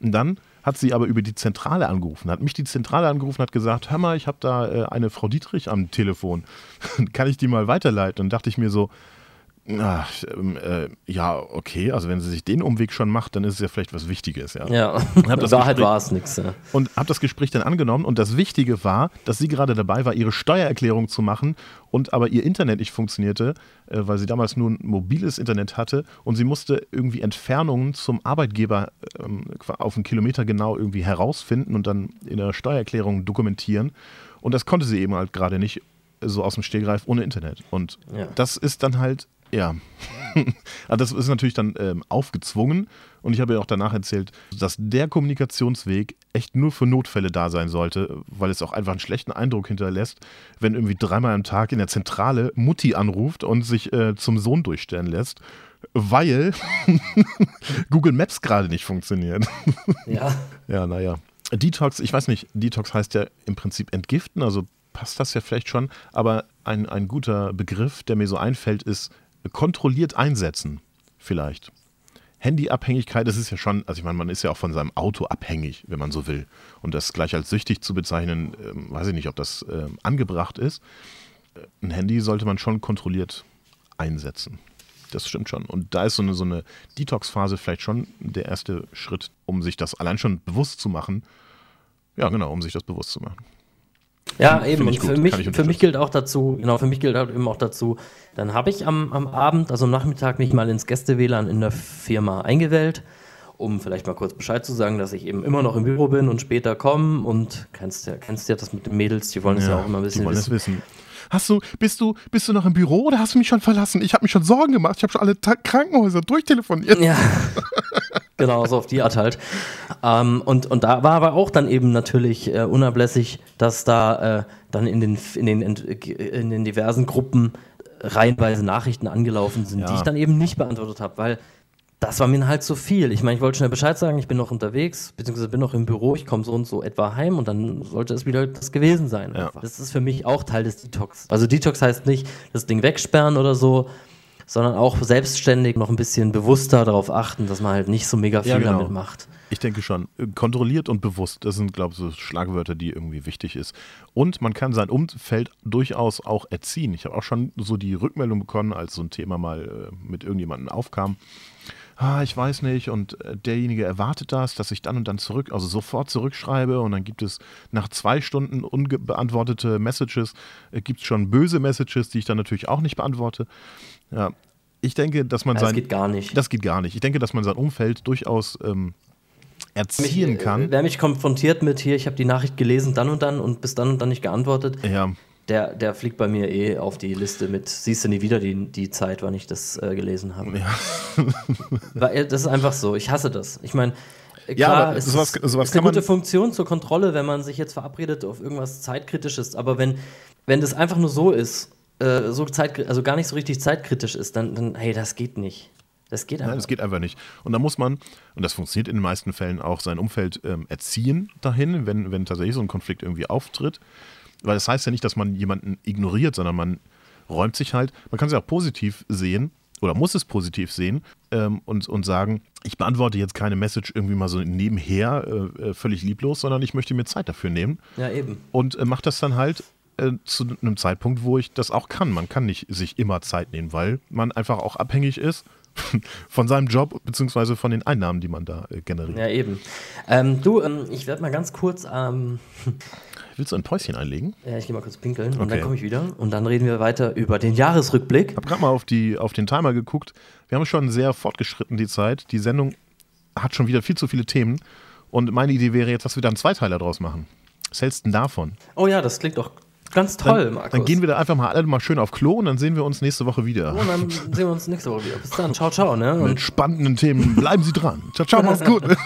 Und dann hat sie aber über die Zentrale angerufen, hat mich die Zentrale angerufen, hat gesagt, hör mal, ich habe da äh, eine Frau Dietrich am Telefon, kann ich die mal weiterleiten? Und dachte ich mir so, ach, ähm, äh, ja, okay, also wenn sie sich den Umweg schon macht, dann ist es ja vielleicht was Wichtiges, ja. ja, in Wahrheit war es nichts. Ja. Und habe das Gespräch dann angenommen und das Wichtige war, dass sie gerade dabei war, ihre Steuererklärung zu machen und aber ihr Internet nicht funktionierte, äh, weil sie damals nur ein mobiles Internet hatte und sie musste irgendwie Entfernungen zum Arbeitgeber ähm, auf einen Kilometer genau irgendwie herausfinden und dann in der Steuererklärung dokumentieren. Und das konnte sie eben halt gerade nicht so aus dem Stehgreif ohne Internet. Und Ja. das ist dann halt Ja. Aber das ist natürlich dann ähm, aufgezwungen. Und ich habe ja auch danach erzählt, dass der Kommunikationsweg echt nur für Notfälle da sein sollte, weil es auch einfach einen schlechten Eindruck hinterlässt, wenn irgendwie dreimal am Tag in der Zentrale Mutti anruft und sich äh, zum Sohn durchstellen lässt, weil Google Maps gerade nicht funktioniert. Ja. Ja, naja. Detox, ich weiß nicht, Detox heißt ja im Prinzip entgiften, also passt das ja vielleicht schon, aber ein, ein guter Begriff, der mir so einfällt, ist kontrolliert einsetzen, vielleicht. Handyabhängigkeit, das ist ja schon, also ich meine, man ist ja auch von seinem Auto abhängig, wenn man so will. Und das gleich als süchtig zu bezeichnen, ähm, weiß ich nicht, ob das ähm, angebracht ist. Ein Handy sollte man schon kontrolliert einsetzen. Das stimmt schon. Und da ist so eine, so eine Detox-Phase vielleicht schon der erste Schritt, um sich das allein schon bewusst zu machen. Ja, genau, um sich das bewusst zu machen. Ja, Find eben. Und für gut, mich, für mich gilt auch dazu, genau, für mich gilt halt eben auch dazu, dann habe ich am, am Abend, also am Nachmittag, mich mal ins Gäste-WLAN in der Firma eingewählt, um vielleicht mal kurz Bescheid zu sagen, dass ich eben immer noch im Büro bin und später komme und kennst ja, kennst ja das mit den Mädels, die wollen es ja, auch immer ein bisschen die wollen es wissen. Hast du, bist du, bist du noch im Büro oder hast du mich schon verlassen? Ich habe mich schon Sorgen gemacht. Ich habe schon alle Ta Krankenhäuser durchtelefoniert. Ja, genau, so auf die Art halt. Ähm, und, und da war aber auch dann eben natürlich äh, unablässig, dass da äh, dann in den, in, den, in den diversen Gruppen reihenweise Nachrichten angelaufen sind, Ja. die ich dann eben nicht beantwortet habe, weil das war mir halt zu viel. Ich meine, ich wollte schnell Bescheid sagen, ich bin noch unterwegs, beziehungsweise bin noch im Büro, ich komme so und so etwa heim und dann sollte es wieder das gewesen sein. Ja. Das ist für mich auch Teil des Detox. Also Detox heißt nicht das Ding wegsperren oder so, sondern auch selbstständig noch ein bisschen bewusster darauf achten, dass man halt nicht so mega viel Ja, genau. damit macht. Ich denke schon. Kontrolliert und bewusst, das sind, glaube ich, so Schlagwörter, die irgendwie wichtig ist. Und man kann sein Umfeld durchaus auch erziehen. Ich habe auch schon so die Rückmeldung bekommen, als so ein Thema mal äh, mit irgendjemandem aufkam. Ah, ich weiß nicht, und äh, derjenige erwartet das, dass ich dann und dann zurück, also sofort zurückschreibe und dann gibt es nach zwei Stunden unbeantwortete Messages, äh, gibt es schon böse Messages, die ich dann natürlich auch nicht beantworte. Ja, ich denke, dass man das sein. geht gar nicht. Das geht gar nicht. Ich denke, dass man sein Umfeld durchaus ähm, erziehen Mich, kann. Äh, wer mich konfrontiert mit hier, ich habe die Nachricht gelesen, dann und dann und bis dann und dann nicht geantwortet, ja, der, der fliegt bei mir eh auf die Liste mit, siehst du nie wieder die, die Zeit, wann ich das äh, gelesen habe. ja. Äh, das ist einfach so, ich hasse das. Ich meine, äh, Ja, klar, aber es sowas- ist, sowas ist eine gute Funktion zur Kontrolle, wenn man sich jetzt verabredet auf irgendwas Zeitkritisches, aber wenn, wenn das einfach nur so ist, äh, so Zeit, also gar nicht so richtig zeitkritisch ist, dann, dann hey, das geht nicht. Das geht einfach Nein, das geht einfach nicht. Und da muss man, und das funktioniert in den meisten Fällen auch, sein Umfeld ähm, erziehen dahin, wenn, wenn tatsächlich so ein Konflikt irgendwie auftritt. Weil das heißt ja nicht, dass man jemanden ignoriert, sondern man räumt sich halt, man kann es ja auch positiv sehen oder muss es positiv sehen ähm, und, und sagen, ich beantworte jetzt keine Message irgendwie mal so nebenher, äh, äh, völlig lieblos, sondern ich möchte mir Zeit dafür nehmen. Ja, eben. und äh, macht das dann halt äh, zu einem Zeitpunkt, wo ich das auch kann. Man kann nicht sich immer Zeit nehmen, weil man einfach auch abhängig ist von seinem Job beziehungsweise von den Einnahmen, die man da äh, generiert. Ja, eben. Ähm, du, ähm, ich werde mal ganz kurz, ähm, Willst du ein Päuschen einlegen? ja, ich gehe mal kurz pinkeln und Okay. dann komme ich wieder und dann reden wir weiter über den Jahresrückblick. Ich habe gerade mal auf, die, auf den Timer geguckt. Wir haben schon sehr fortgeschritten die Zeit. Die Sendung hat schon wieder viel zu viele Themen. Und meine Idee wäre jetzt, dass wir da einen Zweiteiler draus machen. Was hältst du denn davon? Oh ja, das klingt doch ganz toll, dann, Markus. dann gehen wir da einfach mal alle mal schön auf Klo und dann sehen wir uns nächste Woche wieder. und dann sehen wir uns nächste Woche wieder. Bis dann, ciao, ciao, ne? Mit spannenden Themen. Bleiben Sie dran. Ciao, ciao, macht's gut.